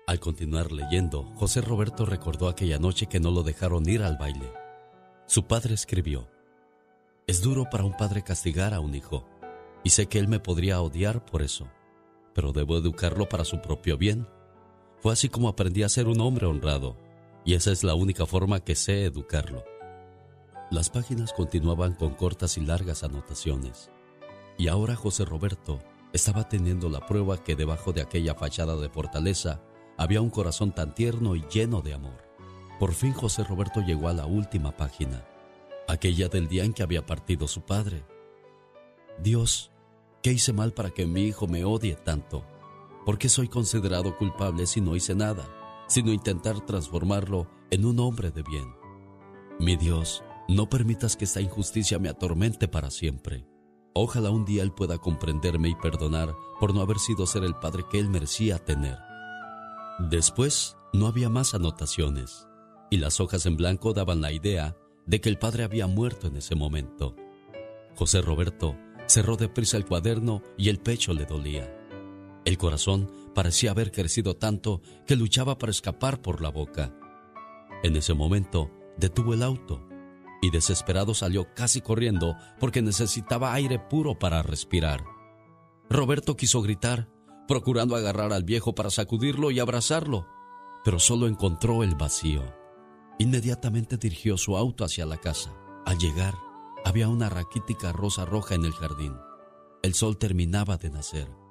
Al continuar leyendo, José Roberto recordó aquella noche que no lo dejaron ir al baile. Su padre escribió, Es duro para un padre castigar a un hijo, y sé que él me podría odiar por eso, pero debo educarlo para su propio bien. Fue así como aprendí a ser un hombre honrado, y esa es la única forma que sé educarlo. Las páginas continuaban con cortas y largas anotaciones, y ahora José Roberto estaba teniendo la prueba que debajo de aquella fachada de fortaleza había un corazón tan tierno y lleno de amor. Por fin José Roberto llegó a la última página, aquella del día en que había partido su padre. Dios, ¿qué hice mal para que mi hijo me odie tanto? ¿Por qué soy considerado culpable si no hice nada, sino intentar transformarlo en un hombre de bien? Mi Dios, no permitas que esta injusticia me atormente para siempre. Ojalá un día Él pueda comprenderme y perdonar por no haber sido ser el padre que Él merecía tener. Después, no había más anotaciones, y las hojas en blanco daban la idea de que el padre había muerto en ese momento. José Roberto cerró deprisa el cuaderno y el pecho le dolía. El corazón parecía haber crecido tanto que luchaba para escapar por la boca. En ese momento, detuvo el auto y desesperado salió casi corriendo porque necesitaba aire puro para respirar. Roberto quiso gritar, procurando agarrar al viejo para sacudirlo y abrazarlo, pero solo encontró el vacío. Inmediatamente dirigió su auto hacia la casa. Al llegar, había una raquítica rosa roja en el jardín. El sol terminaba de nacer.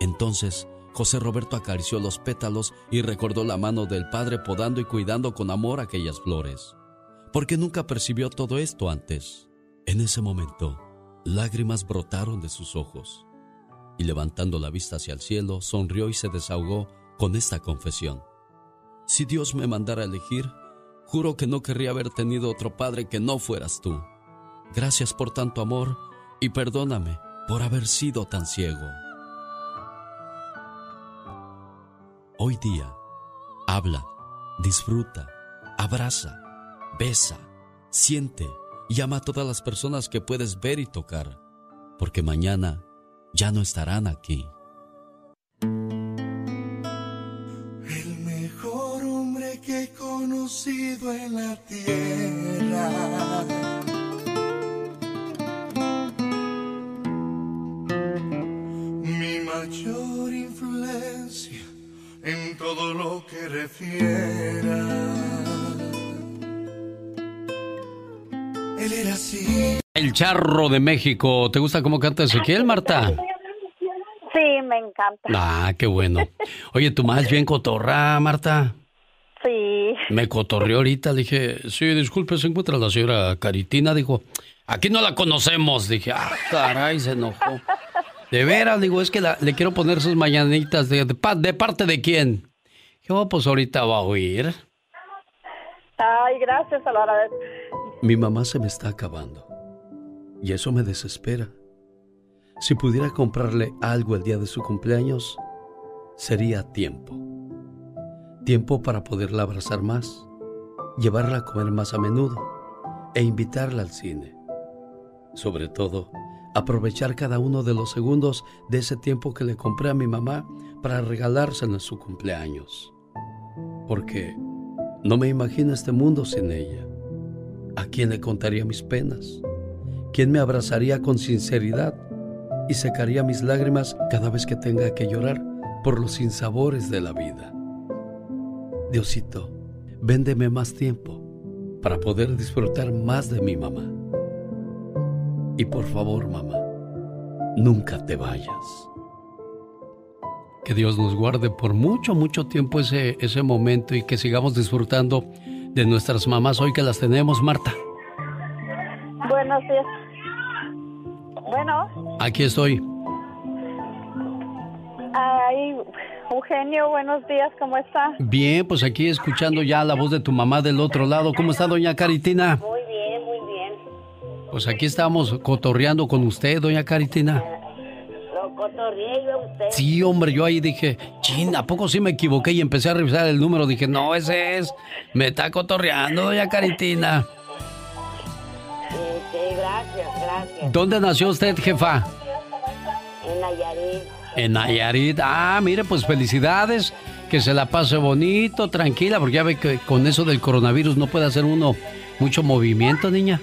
Entonces, José Roberto acarició los pétalos y recordó la mano del padre podando y cuidando con amor aquellas flores porque nunca percibió todo esto antes. En ese momento, lágrimas brotaron de sus ojos y levantando la vista hacia el cielo, sonrió y se desahogó con esta confesión. Si Dios me mandara a elegir, juro que no querría haber tenido otro padre que no fueras tú. Gracias por tanto amor y perdóname por haber sido tan ciego. Hoy día, habla, disfruta, abraza besa, siente y ama a todas las personas que puedes ver y tocar, porque mañana ya no estarán aquí. El mejor hombre que he conocido en la tierra. Mi mayor en todo lo que refiera. El charro de México. ¿Te gusta cómo canta Ezequiel, Marta? Sí, me encanta. Ah, qué bueno. Oye, tu más bien cotorra, Marta. Sí. Me cotorreó ahorita, dije, sí, disculpe, se encuentra la señora Caritina. Dijo, aquí no la conocemos. Dije, ah, caray, se enojó. De veras, digo, es que le quiero poner sus mañanitas. ¿De, de, parte de quién? Oh, pues ahorita va a oír. Ay, gracias, a la vez. Mi mamá se me está acabando. Y eso me desespera. Si pudiera comprarle algo el día de su cumpleaños, sería tiempo. Tiempo para poderla abrazar más, llevarla a comer más a menudo e invitarla al cine. Sobre todo, aprovechar cada uno de los segundos de ese tiempo que le compré a mi mamá para regalárselo en su cumpleaños. Porque no me imagino este mundo sin ella. ¿A quién le contaría mis penas? ¿Quién me abrazaría con sinceridad y secaría mis lágrimas cada vez que tenga que llorar por los sinsabores de la vida? Diosito, véndeme más tiempo para poder disfrutar más de mi mamá. Y por favor, mamá, nunca te vayas. Que Dios nos guarde por mucho, mucho tiempo ese, ese momento y que sigamos disfrutando de nuestras mamás hoy que las tenemos, Marta. Buenos días. Bueno. Aquí estoy. Ay, Eugenio, buenos días, ¿cómo está? Bien, pues aquí escuchando ya la voz de tu mamá del otro lado. ¿Cómo está, doña Caritina? Muy. Pues aquí estamos cotorreando con usted, doña Caritina. Lo cotorreé yo a usted. Sí, hombre, yo ahí dije, chin, ¿a poco sí me equivoqué? Y empecé a revisar el número. Dije, no, ese es. Me está cotorreando, doña Caritina. Sí, sí, gracias, gracias. ¿Dónde nació usted, jefa? En Nayarit. En Nayarit. Ah, mire, pues felicidades. Que se la pase bonito, tranquila, porque ya ve que con eso del coronavirus no puede hacer uno mucho movimiento, niña.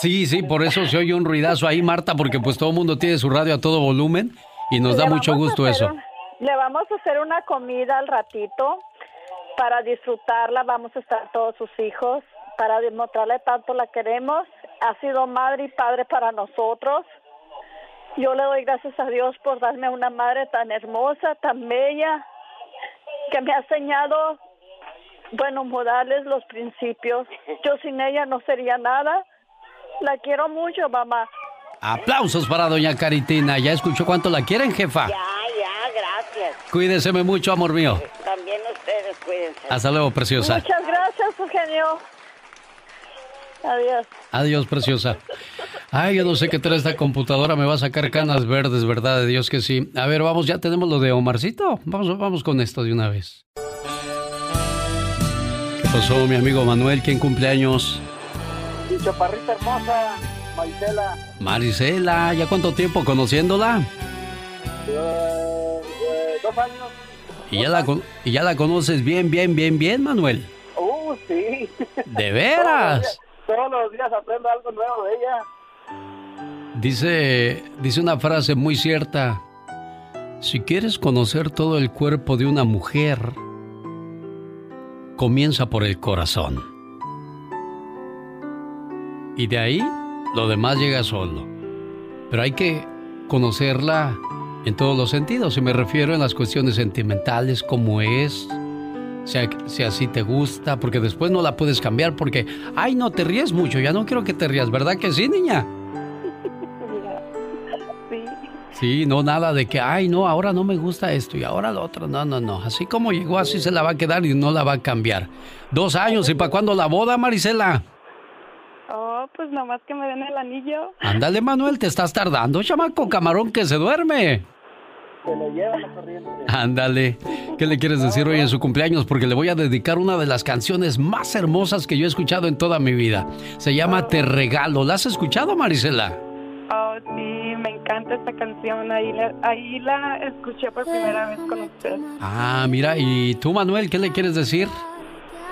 Sí, sí, por eso se oye un ruidazo ahí, Marta, porque pues todo el mundo tiene su radio a todo volumen y nos da mucho gusto hacer eso. le vamos a hacer una comida al ratito para disfrutarla. Vamos a estar todos sus hijos para demostrarle tanto la queremos. Ha sido madre y padre para nosotros. Yo le doy gracias a Dios por darme una madre tan hermosa, tan bella, que me ha enseñado, bueno, modales, los principios. Yo sin ella no sería nada. La quiero mucho, mamá. Aplausos para doña Caritina. ¿Ya escuchó cuánto la quieren, jefa? Ya, ya, gracias. Cuídeseme mucho, amor mío. También ustedes, cuídense. Hasta luego, preciosa. Muchas gracias, Eugenio. Adiós. Adiós, preciosa. Ay, yo no sé qué trae esta computadora, me va a sacar canas verdes, ¿verdad? De Dios que sí. A ver, vamos, ya tenemos lo de Omarcito. Vamos, vamos con esto de una vez. ¿Qué pasó, mi amigo Manuel? ¿Quién cumpleaños? Chaparrita hermosa, Marisela, Marisela, ¿ya cuánto tiempo conociéndola? eh, eh, dos años. ¿Y ya, la, y ya la conoces bien, bien, bien, bien, Manuel. Uh, sí. ¿De veras? Todos los días aprendo algo nuevo de ella. Dice, dice una frase muy cierta. Si quieres conocer todo el cuerpo de una mujer, comienza por el corazón. Y de ahí, lo demás llega solo. Pero hay que conocerla en todos los sentidos. Y me refiero en las cuestiones sentimentales, cómo es, si, si así te gusta, porque después no la puedes cambiar porque, ay, no te ríes mucho, ya no quiero que te rías, ¿verdad que sí, niña? Sí. Sí, no nada de que, ay, no, ahora no me gusta esto y ahora lo otro. No, no, no. Así como llegó, así se la va a quedar y no la va a cambiar. Dos años, ¿y para cuándo la boda, Marisela? Oh, pues nomás que me den el anillo. Ándale, Manuel, te estás tardando, chamaco camarón que se duerme. Se lo lleva la corriente. Ándale. ¿Qué le quieres decir hoy en su cumpleaños? Porque le voy a dedicar una de las canciones más hermosas que yo he escuchado en toda mi vida. Se llama Te Regalo. ¿La has escuchado, Marisela? Oh, sí, me encanta esta canción. Ahí la, ahí la escuché por primera vez con usted. Ah, mira, ¿y tú, Manuel, qué le quieres decir?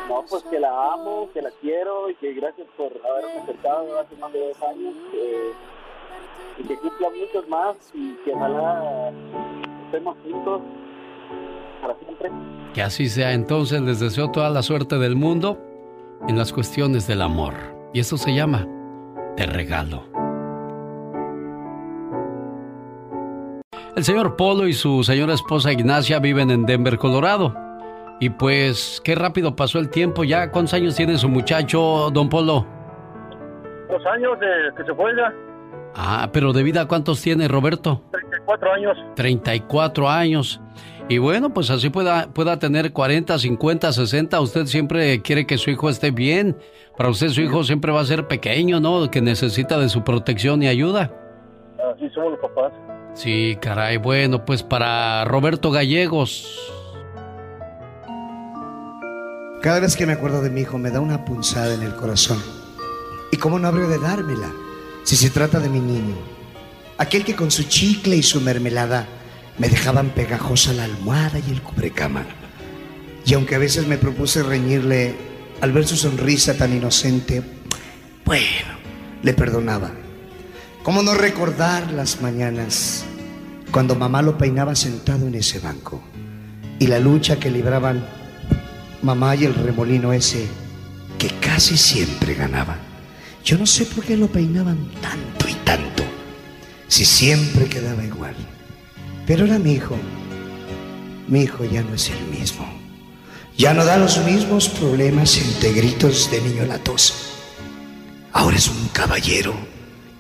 No, pues que la amo, que la quiero y que gracias por haberme acercado hace más de dos años. eh, y que cumpla muchos más y que ojalá estemos juntos para siempre. Que así sea. Entonces les deseo toda la suerte del mundo en las cuestiones del amor. Y eso se llama Te Regalo. El señor Polo y su señora esposa Ignacia viven en Denver, Colorado. Y pues, qué rápido pasó el tiempo ya. ¿Cuántos años tiene su muchacho, don Polo? Dos años de que se fue ya, Ah, pero de vida, ¿cuántos tiene Roberto? 34 años. 34 años. Y bueno, pues así pueda, pueda tener 40, 50, 60. Usted siempre quiere que su hijo esté bien. Para usted su hijo siempre va a ser pequeño, ¿no? Que necesita de su protección y ayuda. Así somos los papás. Sí, caray. Bueno, pues para Roberto Gallegos. Cada vez que me acuerdo de mi hijo me da una punzada en el corazón. ¿Y cómo no habría de dármela si se trata de mi niño? Aquel que con su chicle y su mermelada me dejaban pegajosa la almohada y el cubrecama. Y aunque a veces me propuse reñirle al ver su sonrisa tan inocente, bueno, le perdonaba. ¿Cómo no recordar las mañanas cuando mamá lo peinaba sentado en ese banco? Y la lucha que libraban mamá y el remolino ese que casi siempre ganaba. Yo no sé por qué lo peinaban tanto y tanto, si siempre quedaba igual. Pero era mi hijo. Mi hijo ya no es el mismo. Ya no da los mismos problemas entre gritos de niño latoso. Ahora es un caballero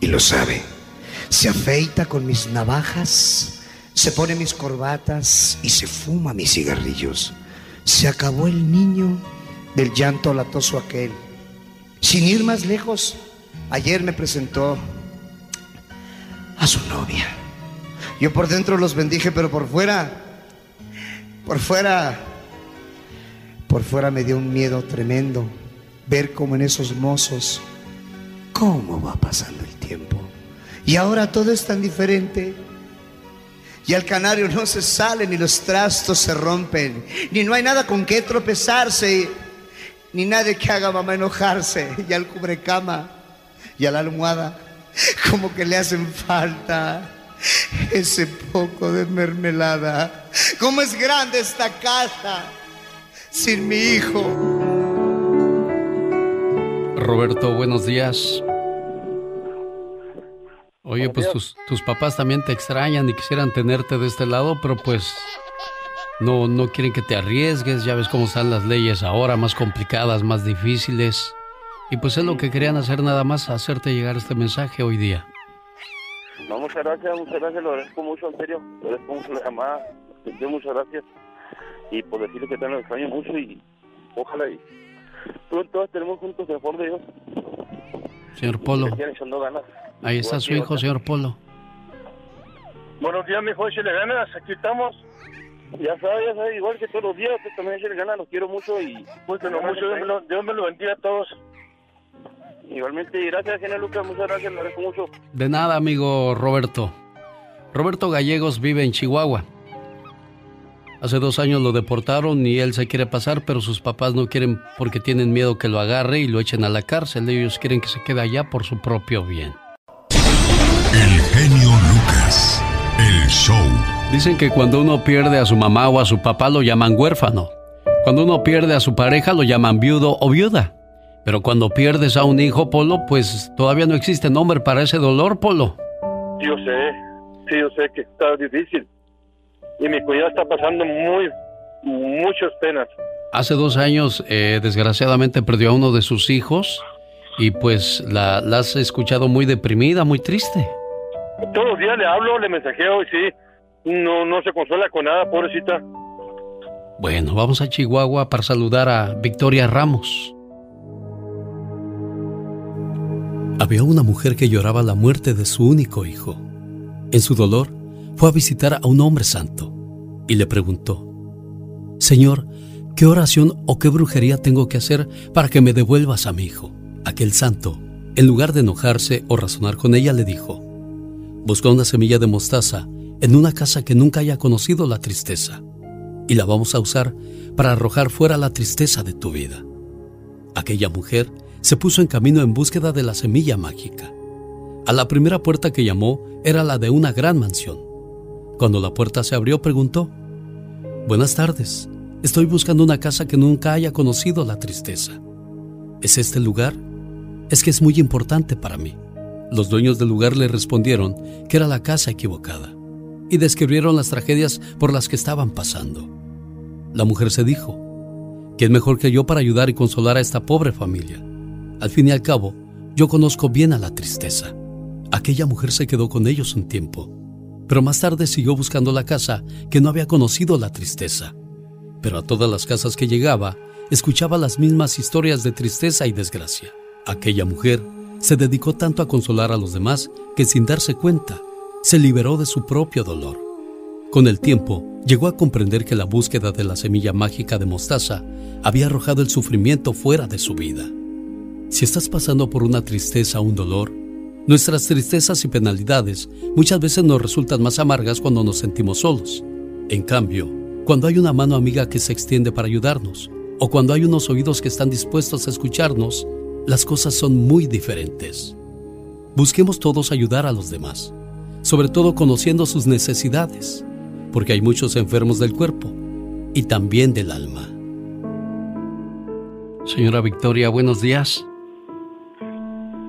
y lo sabe. Se afeita con mis navajas, se pone mis corbatas y se fuma mis cigarrillos. Se acabó el niño del llanto latoso aquel. Sin ir más lejos, ayer me presentó a su novia. Yo por dentro los bendije, pero por fuera, por fuera, por fuera me dio un miedo tremendo ver cómo en esos mozos, cómo va pasando el tiempo. Y ahora todo es tan diferente. Y al canario no se sale, ni los trastos se rompen, ni no hay nada con qué tropezarse, ni nadie que haga mamá enojarse. Y al cubrecama y a la almohada, como que le hacen falta ese poco de mermelada. ¿Cómo es grande esta casa sin mi hijo? Roberto, buenos días. Oye, pues tus, tus, papás también te extrañan y quisieran tenerte de este lado, pero pues no, no quieren que te arriesgues. Ya ves cómo están las leyes ahora, más complicadas, más difíciles. Y pues es lo que querían hacer nada más, hacerte llegar este mensaje hoy día. No, muchas gracias, muchas gracias, lo agradezco mucho, en serio. Lo agradezco mucho la llamada, muchas gracias. Y por decirle que te lo extraño mucho y ojalá y pronto tenemos juntos de favor de Dios. Señor Polo. Ahí está su hijo, señor Polo. Buenos días, mi hijo, échale ganas, aquí estamos. Ya sabe, ya sabe, igual que todos los días, que también échale ganas, los quiero mucho y pues no, mucho, Dios me, lo, Dios me lo bendiga a todos. Igualmente, gracias, Genio Lucas, muchas gracias, lo agradezco mucho. De nada, amigo Roberto. Roberto Gallegos vive en Chihuahua. Hace dos años lo deportaron y él se quiere pasar, pero sus papás no quieren porque tienen miedo que lo agarre y lo echen a la cárcel. Ellos quieren que se quede allá por su propio bien. El genio Lucas, el show. Dicen que cuando uno pierde a su mamá o a su papá lo llaman huérfano. Cuando uno pierde a su pareja lo llaman viudo o viuda. Pero cuando pierdes a un hijo, Polo, pues todavía no existe nombre para ese dolor, Polo. Yo sé, sí, yo sé que está difícil. Y mi cuñada está pasando muy, muchas penas. Hace dos años, eh, desgraciadamente, perdió a uno de sus hijos y pues la, la has escuchado muy deprimida, muy triste. Todos los días le hablo, le mensajeo y sí, no, no se consuela con nada, pobrecita. Bueno, vamos a Chihuahua para saludar a Victoria Ramos. Había una mujer que lloraba la muerte de su único hijo. En su dolor, fue a visitar a un hombre santo y le preguntó, Señor, ¿qué oración o qué brujería tengo que hacer para que me devuelvas a mi hijo? Aquel santo, en lugar de enojarse o razonar con ella, le dijo, Busca una semilla de mostaza en una casa que nunca haya conocido la tristeza y la vamos a usar para arrojar fuera la tristeza de tu vida. Aquella mujer se puso en camino en búsqueda de la semilla mágica. A la primera puerta que llamó era la de una gran mansión. Cuando la puerta se abrió preguntó, Buenas tardes, estoy buscando una casa que nunca haya conocido la tristeza. ¿Es este el lugar? Es que es muy importante para mí. Los dueños del lugar le respondieron que era la casa equivocada y describieron las tragedias por las que estaban pasando. La mujer se dijo, ¿quién mejor que yo para ayudar y consolar a esta pobre familia? Al fin y al cabo, yo conozco bien a la tristeza. Aquella mujer se quedó con ellos un tiempo, pero más tarde siguió buscando la casa que no había conocido la tristeza. Pero a todas las casas que llegaba, escuchaba las mismas historias de tristeza y desgracia. Aquella mujer se dedicó tanto a consolar a los demás que sin darse cuenta, se liberó de su propio dolor. Con el tiempo, llegó a comprender que la búsqueda de la semilla mágica de mostaza había arrojado el sufrimiento fuera de su vida. Si estás pasando por una tristeza o un dolor, nuestras tristezas y penalidades muchas veces nos resultan más amargas cuando nos sentimos solos. En cambio, cuando hay una mano amiga que se extiende para ayudarnos, o cuando hay unos oídos que están dispuestos a escucharnos, las cosas son muy diferentes. Busquemos todos ayudar a los demás, sobre todo conociendo sus necesidades, porque hay muchos enfermos del cuerpo y también del alma. Señora Victoria, buenos días.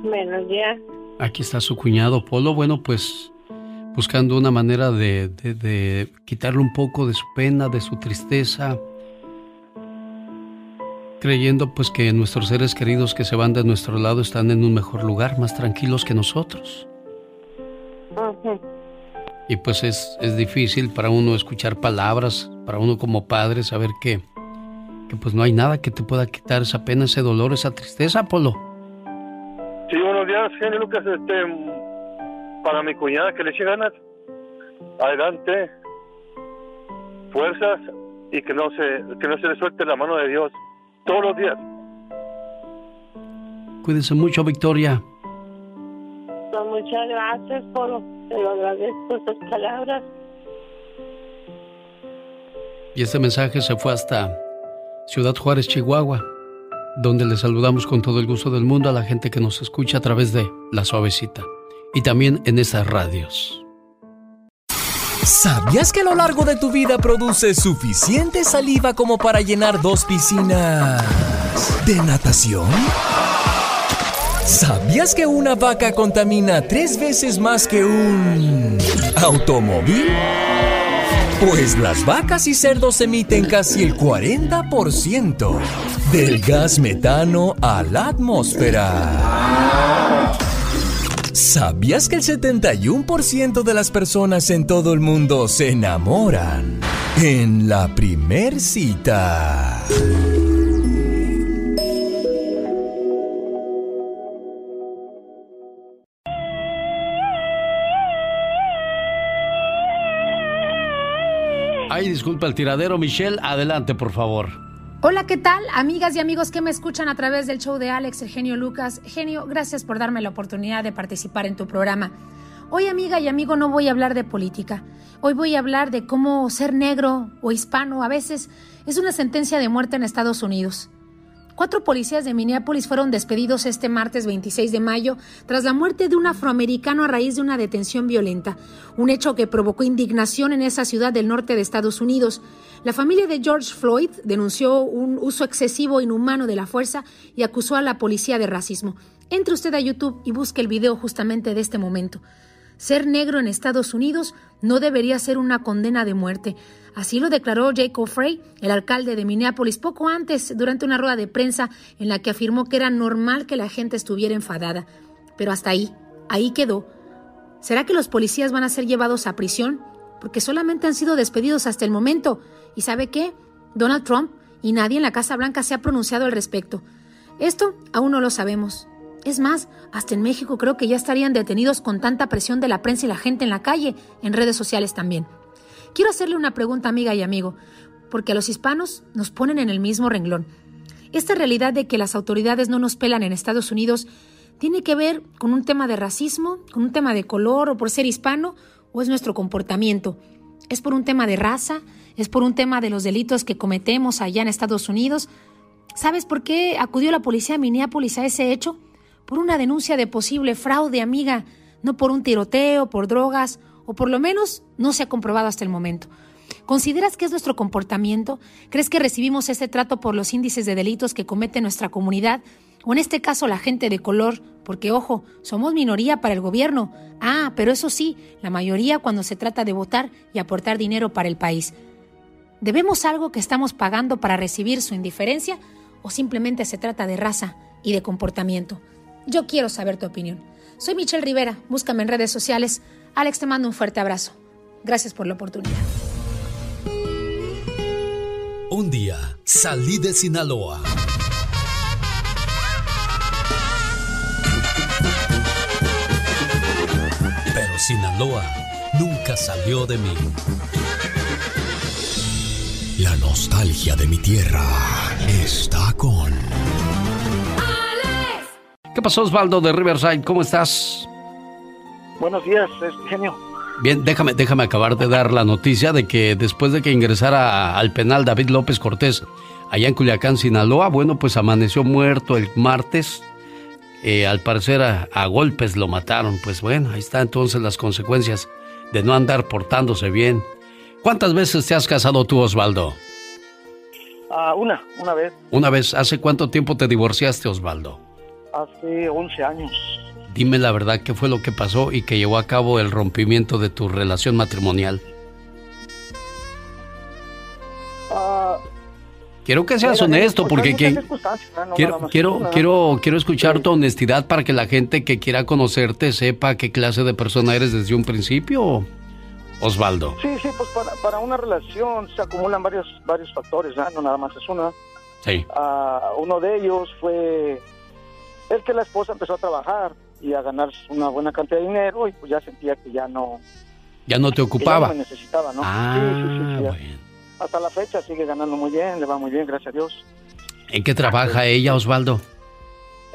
Buenos días. Aquí está su cuñado Polo. Bueno, pues buscando una manera de, de, quitarle un poco de su pena, de su tristeza, creyendo pues que nuestros seres queridos que se van de nuestro lado están en un mejor lugar, más tranquilos que nosotros. Y pues es, es difícil para uno escuchar palabras, para uno como padre saber que, que pues no hay nada que te pueda quitar esa pena, ese dolor, esa tristeza, Polo. Sí, buenos días, genio Lucas. Este, para mi cuñada que le eche ganas, adelante, fuerzas y que no se que no se le suelte la mano de Dios todos los días. Cuídense mucho, Victoria. Pues muchas gracias por te lo agradezco esas palabras. Y este mensaje se fue hasta Ciudad Juárez, Chihuahua, donde le saludamos con todo el gusto del mundo a la gente que nos escucha a través de La Suavecita y también en esas radios. ¿Sabías que a lo largo de tu vida produces suficiente saliva como para llenar dos piscinas de natación? ¿Sabías que una vaca contamina tres veces más que un automóvil? Pues las vacas y cerdos emiten casi el 40% del gas metano a la atmósfera. ¿Sabías que el 71% de las personas en todo el mundo se enamoran en la primer cita? Ay, disculpa el tiradero, Michelle. Adelante, por favor. Hola, ¿qué tal? Amigas y amigos que me escuchan a través del show de Alex, el genio Lucas. Genio, gracias por darme la oportunidad de participar en tu programa. Hoy, amiga y amigo, no voy a hablar de política. Hoy voy a hablar de cómo ser negro o hispano a veces es una sentencia de muerte en Estados Unidos. Cuatro policías de Minneapolis fueron despedidos este martes 26 de mayo tras la muerte de un afroamericano a raíz de una detención violenta, un hecho que provocó indignación en esa ciudad del norte de Estados Unidos. La familia de George Floyd denunció un uso excesivo e inhumano de la fuerza y acusó a la policía de racismo. Entre usted a YouTube y busque el video justamente de este momento. Ser negro en Estados Unidos no debería ser una condena de muerte. Así lo declaró Jacob Frey, el alcalde de Minneapolis, poco antes, durante una rueda de prensa en la que afirmó que era normal que la gente estuviera enfadada. Pero hasta ahí, ahí quedó. ¿Será que los policías van a ser llevados a prisión? Porque solamente han sido despedidos hasta el momento. ¿Y sabe qué? Donald Trump y nadie en la Casa Blanca se ha pronunciado al respecto. Esto aún no lo sabemos. Es más, hasta en México creo que ya estarían detenidos con tanta presión de la prensa y la gente en la calle, en redes sociales también. Quiero hacerle una pregunta, amiga y amigo, porque a los hispanos nos ponen en el mismo renglón. Esta realidad de que las autoridades no nos pelan en Estados Unidos tiene que ver con un tema de racismo, con un tema de color o por ser hispano, o es nuestro comportamiento. ¿Es por un tema de raza? ¿Es por un tema de los delitos que cometemos allá en Estados Unidos? ¿Sabes por qué acudió la policía de Minneapolis a ese hecho? Por una denuncia de posible fraude, amiga, no por un tiroteo, por drogas, o por lo menos no se ha comprobado hasta el momento. ¿Consideras que es nuestro comportamiento? ¿Crees que recibimos ese trato por los índices de delitos que comete nuestra comunidad? O en este caso la gente de color, porque ojo, somos minoría para el gobierno. Ah, pero eso sí, la mayoría cuando se trata de votar y aportar dinero para el país. ¿Debemos algo que estamos pagando para recibir su indiferencia o simplemente se trata de raza y de comportamiento? Yo quiero saber tu opinión. Soy Michelle Rivera, búscame en redes sociales. Alex, te mando un fuerte abrazo. Gracias por la oportunidad. Un día salí de Sinaloa. Pero Sinaloa nunca salió de mí. La nostalgia de mi tierra está con... ¿Qué pasó Osvaldo de Riverside? ¿Cómo estás? Buenos días, genio. Bien, déjame, déjame acabar de dar la noticia de que después de que ingresara al penal David López Cortés allá en Culiacán, Sinaloa, bueno, pues amaneció muerto el martes. Eh, al parecer a, a, golpes lo mataron. Pues bueno, ahí están entonces las consecuencias de no andar portándose bien. ¿Cuántas veces te has casado tú, Osvaldo? Uh, una, una vez. Una vez. ¿Hace cuánto tiempo te divorciaste, Osvaldo? Hace 11 años. Dime la verdad, ¿qué fue lo que pasó y que llevó a cabo el rompimiento de tu relación matrimonial? Uh, quiero que seas honesto, porque quien... no, quiero, quiero, quiero, quiero escuchar tu honestidad para que la gente que quiera conocerte sepa qué clase de persona eres desde un principio. Osvaldo. Sí, sí, pues para, para una relación se acumulan varios varios factores, ¿no? no nada más es una. Sí. Uh, uno de ellos fue el que la esposa empezó a trabajar y a ganar una buena cantidad de dinero y pues ya sentía que ya no... Ya no te ocupaba. Ya no me necesitaba, ¿no? Ah, sí, sí, sí, bueno. Hasta la fecha sigue ganando muy bien, le va muy bien, gracias a Dios. ¿En qué trabaja ella, Osvaldo?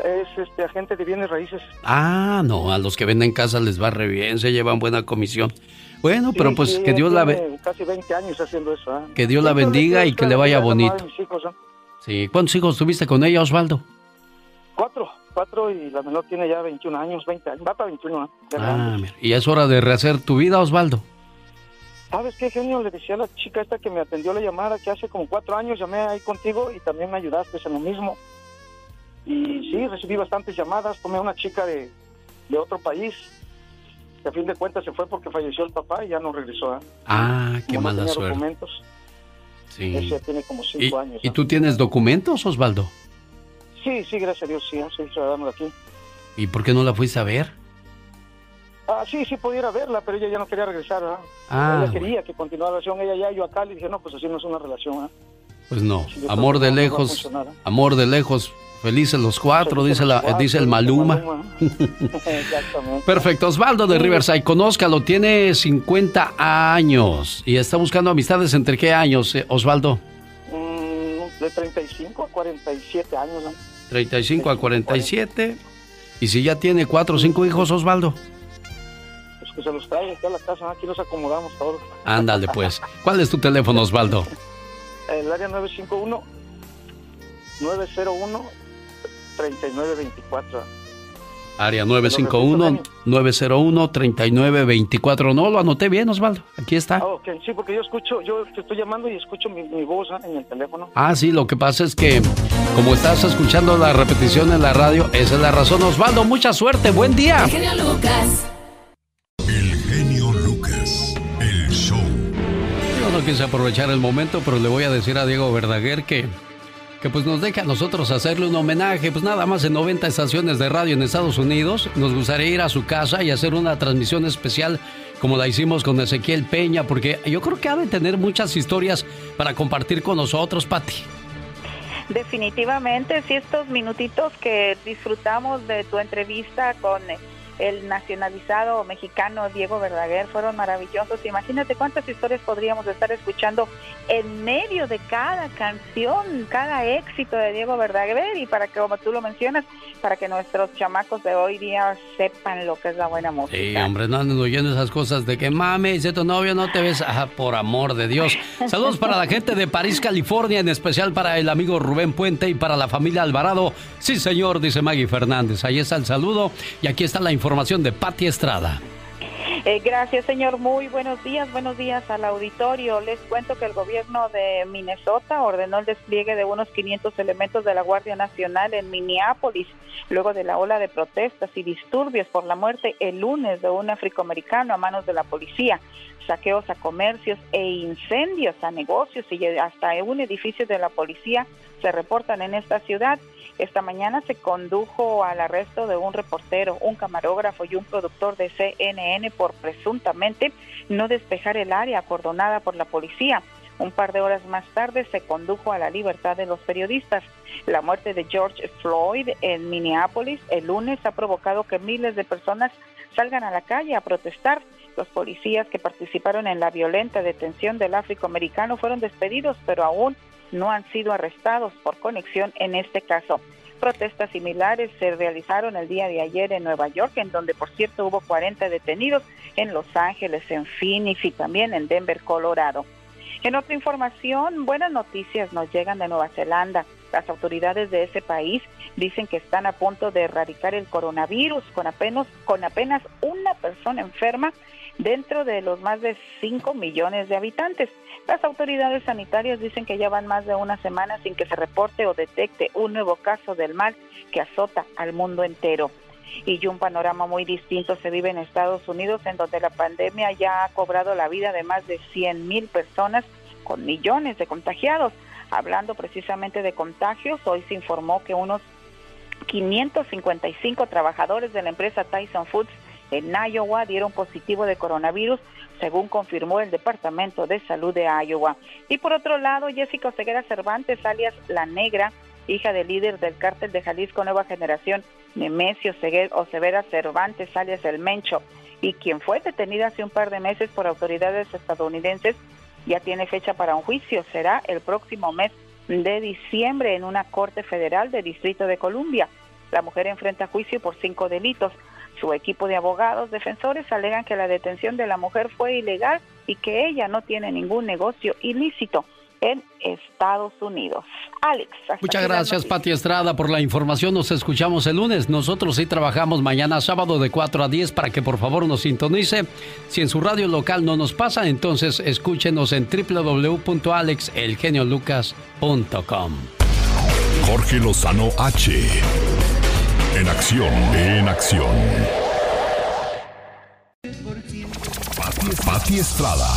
Es este agente de bienes raíces. Ah, no, a los que venden casas les va re bien, se llevan buena comisión. Bueno, pero pues sí, que Dios la ve. Casi 20 años haciendo eso. ¿eh? Que Dios la bendiga y que le vaya bonito. Hijos, ¿eh? Sí, ¿cuántos hijos tuviste con ella, Osvaldo? Cuatro, y la menor tiene ya 21 años, 20 años, va para 21. ¿eh? Ah, mira. y es hora de rehacer tu vida, Osvaldo. ¿Sabes qué genio? Le decía a la chica esta que me atendió la llamada que hace como cuatro años llamé ahí contigo y también me ayudaste en lo mismo. Y sí, recibí bastantes llamadas, tomé a una chica de, de otro país que a fin de cuentas se fue porque falleció el papá y ya no regresó. ¿eh? Ah, qué mala suerte. documentos. Sí. Ese tiene como ¿Y, cinco años. ¿Y ¿no? tú tienes documentos, Osvaldo? Sí, sí, gracias a Dios, sí, soy ciudadano de aquí. ¿Y por qué no la fuiste a ver? Ah, sí, sí pudiera verla, pero ella ya no quería regresar, ¿verdad? Ah, ella quería que continuara la relación, ella ya, yo acá, le dije, no, pues así no es una relación, ¿verdad? Pues no. Amor de no, lejos, ¿eh? amor de lejos, felices los cuatro, Felices dice, la, cuatro, dice el. Maluma. Exactamente. Perfecto, Osvaldo de Riverside, conózcalo, tiene 50 años y está buscando amistades entre qué años, eh, Osvaldo? Mm, de 35 a 47 años, ¿no? 35 a 47. Y si ya tiene cuatro o cinco hijos, Osvaldo. Pues que se los traiga aquí a la casa, aquí nos acomodamos todos. Ándale pues. ¿Cuál es tu teléfono, Osvaldo? El área 951 901 3924. Área 951-901-3924. No, lo anoté bien, Osvaldo. Aquí está. Ah, ok, sí, porque yo escucho, yo te estoy llamando y escucho mi, mi voz ¿eh? en el teléfono. Ah, sí, lo que pasa es que como estás escuchando la repetición en la radio, esa es la razón. Osvaldo, mucha suerte, buen día. genio Lucas. El genio Lucas. El show. Yo no quise aprovechar el momento, pero le voy a decir a Diego Verdaguer que, que pues nos deja a nosotros hacerle un homenaje, pues nada más en 90 estaciones de radio en Estados Unidos. Nos gustaría ir a su casa y hacer una transmisión especial como la hicimos con Ezequiel Peña, porque yo creo que ha de tener muchas historias para compartir con nosotros, Pati. Definitivamente, sí, estos minutitos que disfrutamos de tu entrevista con el nacionalizado mexicano Diego Verdaguer fueron maravillosos. Imagínate cuántas historias podríamos estar escuchando en medio de cada canción, cada éxito de Diego Verdaguer y para que, como tú lo mencionas, para que nuestros chamacos de hoy día sepan lo que es la buena música. Sí, hombre, no anden oyendo esas cosas de que mame, dice tu novio, no te ves. Ah, por amor de Dios. Saludos para la gente de París, California, en especial para el amigo Rubén Puente y para la familia Alvarado. Sí, señor, dice Maggie Fernández. Ahí está el saludo y aquí está la información de Pati Estrada. Eh, gracias, señor. Muy buenos días. Buenos días al auditorio. Les cuento que el gobierno de Minnesota ordenó el despliegue de unos 500 elementos de la Guardia Nacional en Minneapolis, luego de la ola de protestas y disturbios por la muerte el lunes de un afroamericano a manos de la policía, saqueos a comercios e incendios a negocios y hasta un edificio de la policía se reportan en esta ciudad. Esta mañana se condujo al arresto de un reportero, un camarógrafo y un productor de CNN por presuntamente no despejar el área acordonada por la policía. Un par de horas más tarde se condujo a la libertad de los periodistas. La muerte de George Floyd en Minneapolis el lunes ha provocado que miles de personas salgan a la calle a protestar. Los policías que participaron en la violenta detención del afroamericano fueron despedidos, pero aún no han sido arrestados por conexión en este caso. Protestas similares se realizaron el día de ayer en Nueva York, en donde por cierto hubo 40 detenidos, en Los Ángeles, en Phoenix y también en Denver, Colorado. En otra información, buenas noticias nos llegan de Nueva Zelanda. Las autoridades de ese país dicen que están a punto de erradicar el coronavirus con apenas, con apenas una persona enferma dentro de los más de 5 millones de habitantes. Las autoridades sanitarias dicen que ya van más de una semana sin que se reporte o detecte un nuevo caso del mal que azota al mundo entero. Y un panorama muy distinto se vive en Estados Unidos, en donde la pandemia ya ha cobrado la vida de más de 100 mil personas con millones de contagiados. Hablando precisamente de contagios, hoy se informó que unos 555 trabajadores de la empresa Tyson Foods en Iowa dieron positivo de coronavirus, según confirmó el Departamento de Salud de Iowa. Y por otro lado, Jessica Oseguera Cervantes, alias La Negra, hija del líder del cártel de Jalisco Nueva Generación, Nemesio Oseguera Cervantes, alias El Mencho, y quien fue detenida hace un par de meses por autoridades estadounidenses, ya tiene fecha para un juicio. Será el próximo mes de diciembre en una corte federal de Distrito de Columbia. La mujer enfrenta juicio por cinco delitos. Su equipo de abogados defensores alegan que la detención de la mujer fue ilegal y que ella no tiene ningún negocio ilícito en Estados Unidos. Alex. Muchas gracias, Pati Estrada, por la información. Nos escuchamos el lunes. Nosotros sí trabajamos mañana sábado de 4 a 10 para que por favor nos sintonice. Si en su radio local no nos pasa, entonces escúchenos en www.alexelgeniolucas.com. Jorge Lozano H. En acción, en acción. Pati, Estrada.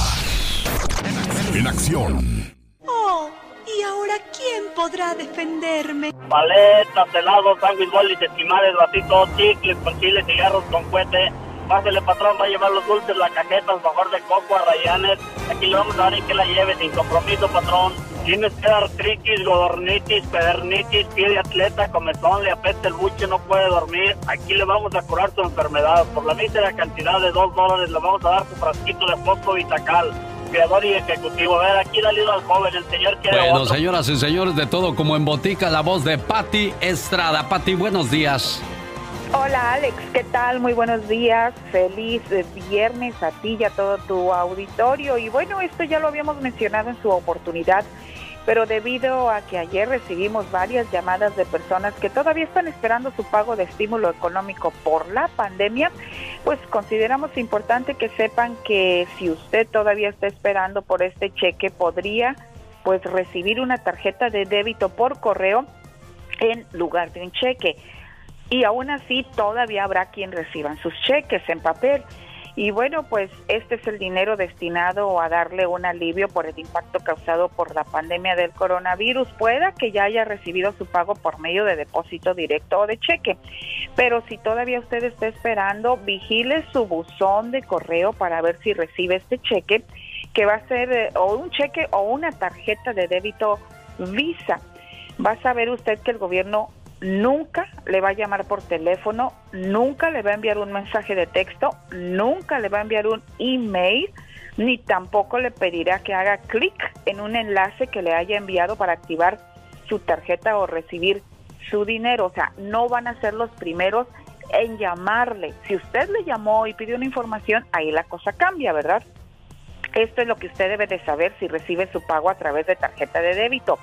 En acción. Oh, ¿y ahora quién podrá defenderme? Paletas, helados, sándwich, bolis, esquimales, vasitos, chicles, con chile, cigarros, con cuete. Pásele, patrón, va a llevar los dulces, la cajeta, mejor de coco, a rayanes. Aquí le vamos a dar y que la lleve sin compromiso, patrón. Tienes que dar triquis, godornitis, pedernitis, pie de atleta, comezón, le apetece el buche, no puede dormir. Aquí le vamos a curar su enfermedad. Por la mísera cantidad de dos dólares le vamos a dar su frasquito de fosfo vitacal creador y ejecutivo. A ver, aquí dale al joven, el señor quiere Bueno, señoras y señores, de todo como en botica, la voz de Patti Estrada. Patti, buenos días. Hola Alex, ¿qué tal? Muy buenos días, feliz viernes a ti y a todo tu auditorio. Y bueno, esto ya lo habíamos mencionado en su oportunidad, pero debido a que ayer recibimos varias llamadas de personas que todavía están esperando su pago de estímulo económico por la pandemia, pues consideramos importante que sepan que si usted todavía está esperando por este cheque, podría pues recibir una tarjeta de débito por correo en lugar de un cheque y aún así todavía habrá quien reciban sus cheques en papel. Y bueno, pues este es el dinero destinado a darle un alivio por el impacto causado por la pandemia del coronavirus. Pueda que ya haya recibido su pago por medio de depósito directo o de cheque. Pero si todavía usted está esperando, vigile su buzón de correo para ver si recibe este cheque, que va a ser eh, o un cheque o una tarjeta de débito Visa. Va a saber usted que el gobierno nunca le va a llamar por teléfono, nunca le va a enviar un mensaje de texto, nunca le va a enviar un email, ni tampoco le pedirá que haga clic en un enlace que le haya enviado para activar su tarjeta o recibir su dinero. O sea, no van a ser los primeros en llamarle. Si usted le llamó y pidió una información, ahí la cosa cambia, ¿verdad? Esto es lo que usted debe de saber si recibe su pago a través de tarjeta de débito.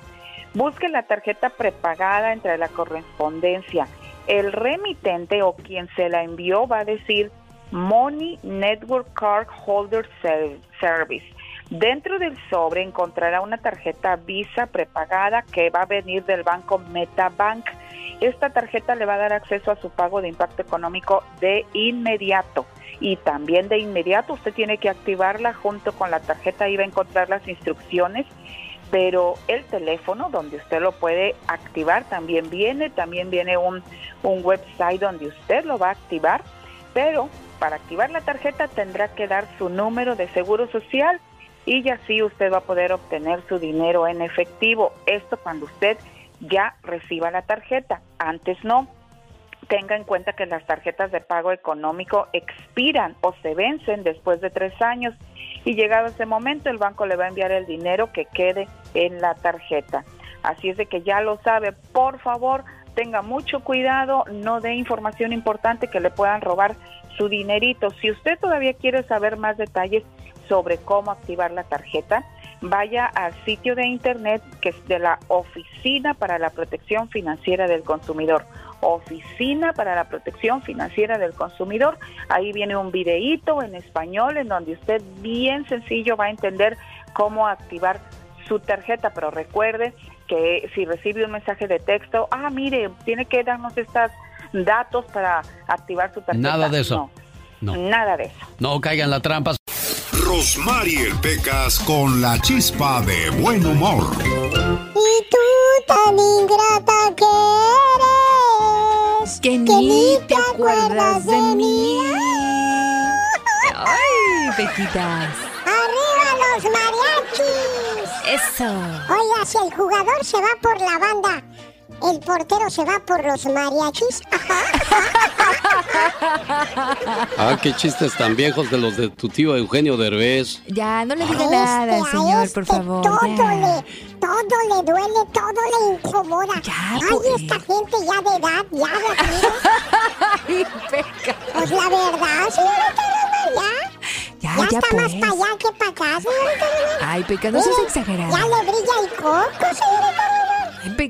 Busque la tarjeta prepagada entre la correspondencia. El remitente o quien se la envió va a decir Money Network Card Holder Service. Dentro del sobre encontrará una tarjeta Visa prepagada que va a venir del banco Metabank. Esta tarjeta le va a dar acceso a su pago de impacto económico de inmediato. Y también de inmediato usted tiene que activarla junto con la tarjeta. Ahí va a encontrar las instrucciones pero el teléfono donde usted lo puede activar también viene, también viene un, un website donde usted lo va a activar, pero para activar la tarjeta tendrá que dar su número de seguro social y así usted va a poder obtener su dinero en efectivo. Esto cuando usted ya reciba la tarjeta, antes no. tenga en cuenta que las tarjetas de pago económico expiran o se vencen después de tres años y llegado ese momento el banco le va a enviar el dinero que quede en la tarjeta. Así es de que ya lo sabe, por favor, tenga mucho cuidado, no dé información importante que le puedan robar su dinerito. Si usted todavía quiere saber más detalles sobre cómo activar la tarjeta, vaya al sitio de internet que es de la Oficina para la Protección Financiera del Consumidor. Oficina para la Protección Financiera del Consumidor. Ahí viene un videíto en español en donde usted bien sencillo va a entender cómo activar su tarjeta, pero recuerde que si recibe un mensaje de texto, ah, mire, tiene que darnos estos datos para activar su tarjeta. Nada de eso. No, Nada de eso. No caigan la trampa. Rosmarie Pecas con la chispa de buen humor. Y tú tan ingrata que eres. Que ni te acuerdas de mí. Ay, Pequitas. ¡Arriba los mariachis! Eso. Oiga, si el jugador se va por la banda, ¿el portero se va por los mariachis? Ah, qué chistes tan viejos de los de tu tío Eugenio Derbez. Ya, no le diga A nada, este, a señor, este por favor. Todo ya. le, todo le duele, todo le incomoda. Ay, pues. esta gente ya de edad, ya de aquí. Pues la verdad, señorita Roma, ya. Ya, Ya, ya, está más pues. para allá que para acá, señorita. Ay, Peca, no seas exagerada. Ya le brilla el coco, señorita Roma.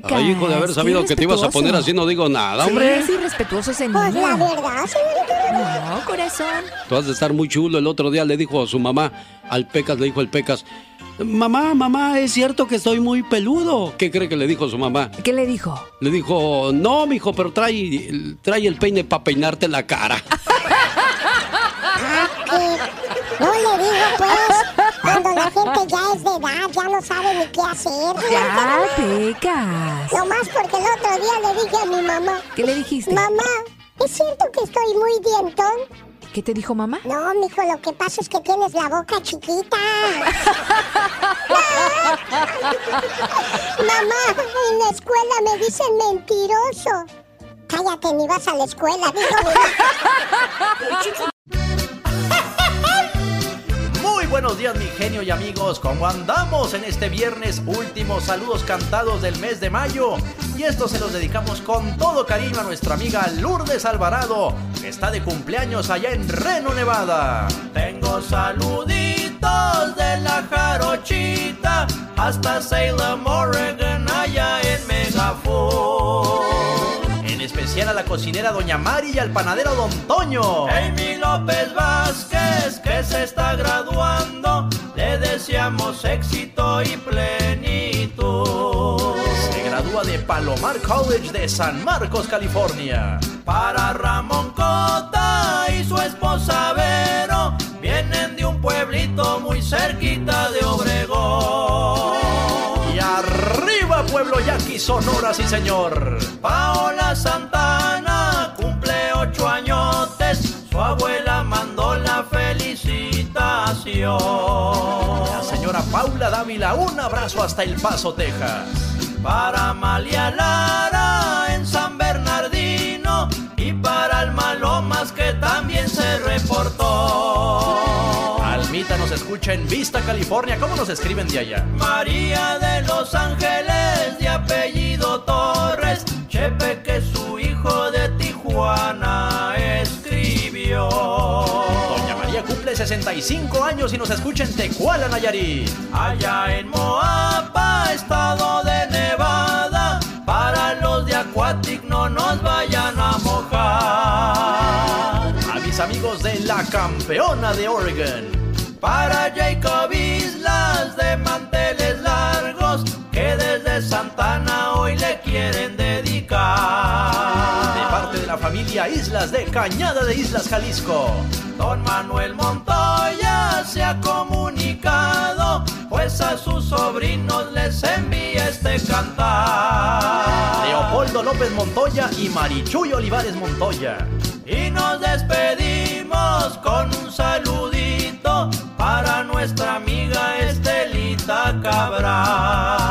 Ay, hijo de haber sabido que te ibas a poner así, no digo nada, hombre. Sí, es irrespetuoso ese niño. Pues la verdad, señorita Roma. No, corazón. Tú has de estar muy chulo. El otro día le dijo a su mamá, al Pecas, le dijo el Pecas, mamá, mamá, es cierto que estoy muy peludo. ¿Qué cree que le dijo su mamá? ¿Qué le dijo? Le dijo, no, mijo, pero trae, trae el peine para peinarte la cara. edad, ya no sabe ni qué hacer. Ya, Pecas. No más porque el otro día le dije a mi mamá. ¿Qué le dijiste? Mamá, ¿es cierto que estoy muy dientón? ¿Qué te dijo mamá? No, mijo, lo que pasa es que tienes la boca chiquita. Mamá, en la escuela me dicen mentiroso. Cállate, ni vas a la escuela, dijo Muy buenos días mi genio y amigos, ¿cómo andamos en este viernes? Últimos saludos cantados del mes de mayo. Y esto se los dedicamos con todo cariño a nuestra amiga Lourdes Alvarado, que está de cumpleaños allá en Reno, Nevada. Tengo saluditos de la jarochita hasta Salem, Oregon, allá en Megafoon. En especial a la cocinera Doña Mari y al panadero Don Toño. Amy López Palomar College de San Marcos, California. Para Ramón Cota y su esposa Vero, vienen de un pueblito muy cerquita de Obregón. Y arriba, pueblo yaqui, Sonora, sí señor. Paola Santana cumple ocho añotes. Su abuela mandó la felicitación. La señora Paula Dávila, un abrazo hasta El Paso, Texas. Para Amalia Lara en San Bernardino y para Alma Lomas que también se reportó. Almita nos escucha en Vista, California. ¿Cómo nos escriben de allá? María de Los Ángeles, de apellido Torres. Chepe, que su hijo de Tijuana escribió. Doña María cumple 65 años y nos escucha en Tecuala, Nayarit. Allá en Moapa, estado de No nos vayan a mojar. A mis amigos de la campeona de Oregon. Para Jacob Islas de manteles largos que desde Santana hoy le quieren familia Islas de Cañada de Islas Jalisco. Don Manuel Montoya se ha comunicado, pues a sus sobrinos les envía este cantar. Leopoldo López Montoya y Marichuy Olivares Montoya. Y nos despedimos con un saludito para nuestra amiga Estelita Cabral.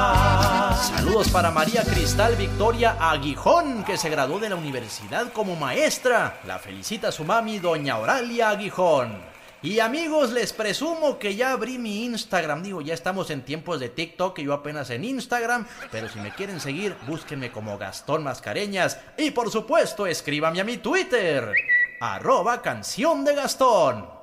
Para María Cristal Victoria Aguijón, que se graduó de la universidad como maestra. La felicita su mami, doña Oralia Aguijón. Y amigos, les presumo que ya abrí mi Instagram. Digo, ya estamos en tiempos de TikTok y yo apenas en Instagram. Pero si me quieren seguir, búsquenme como Gastón Mascareñas. Y por supuesto, escríbame a mi Twitter. Arroba canción de Gastón.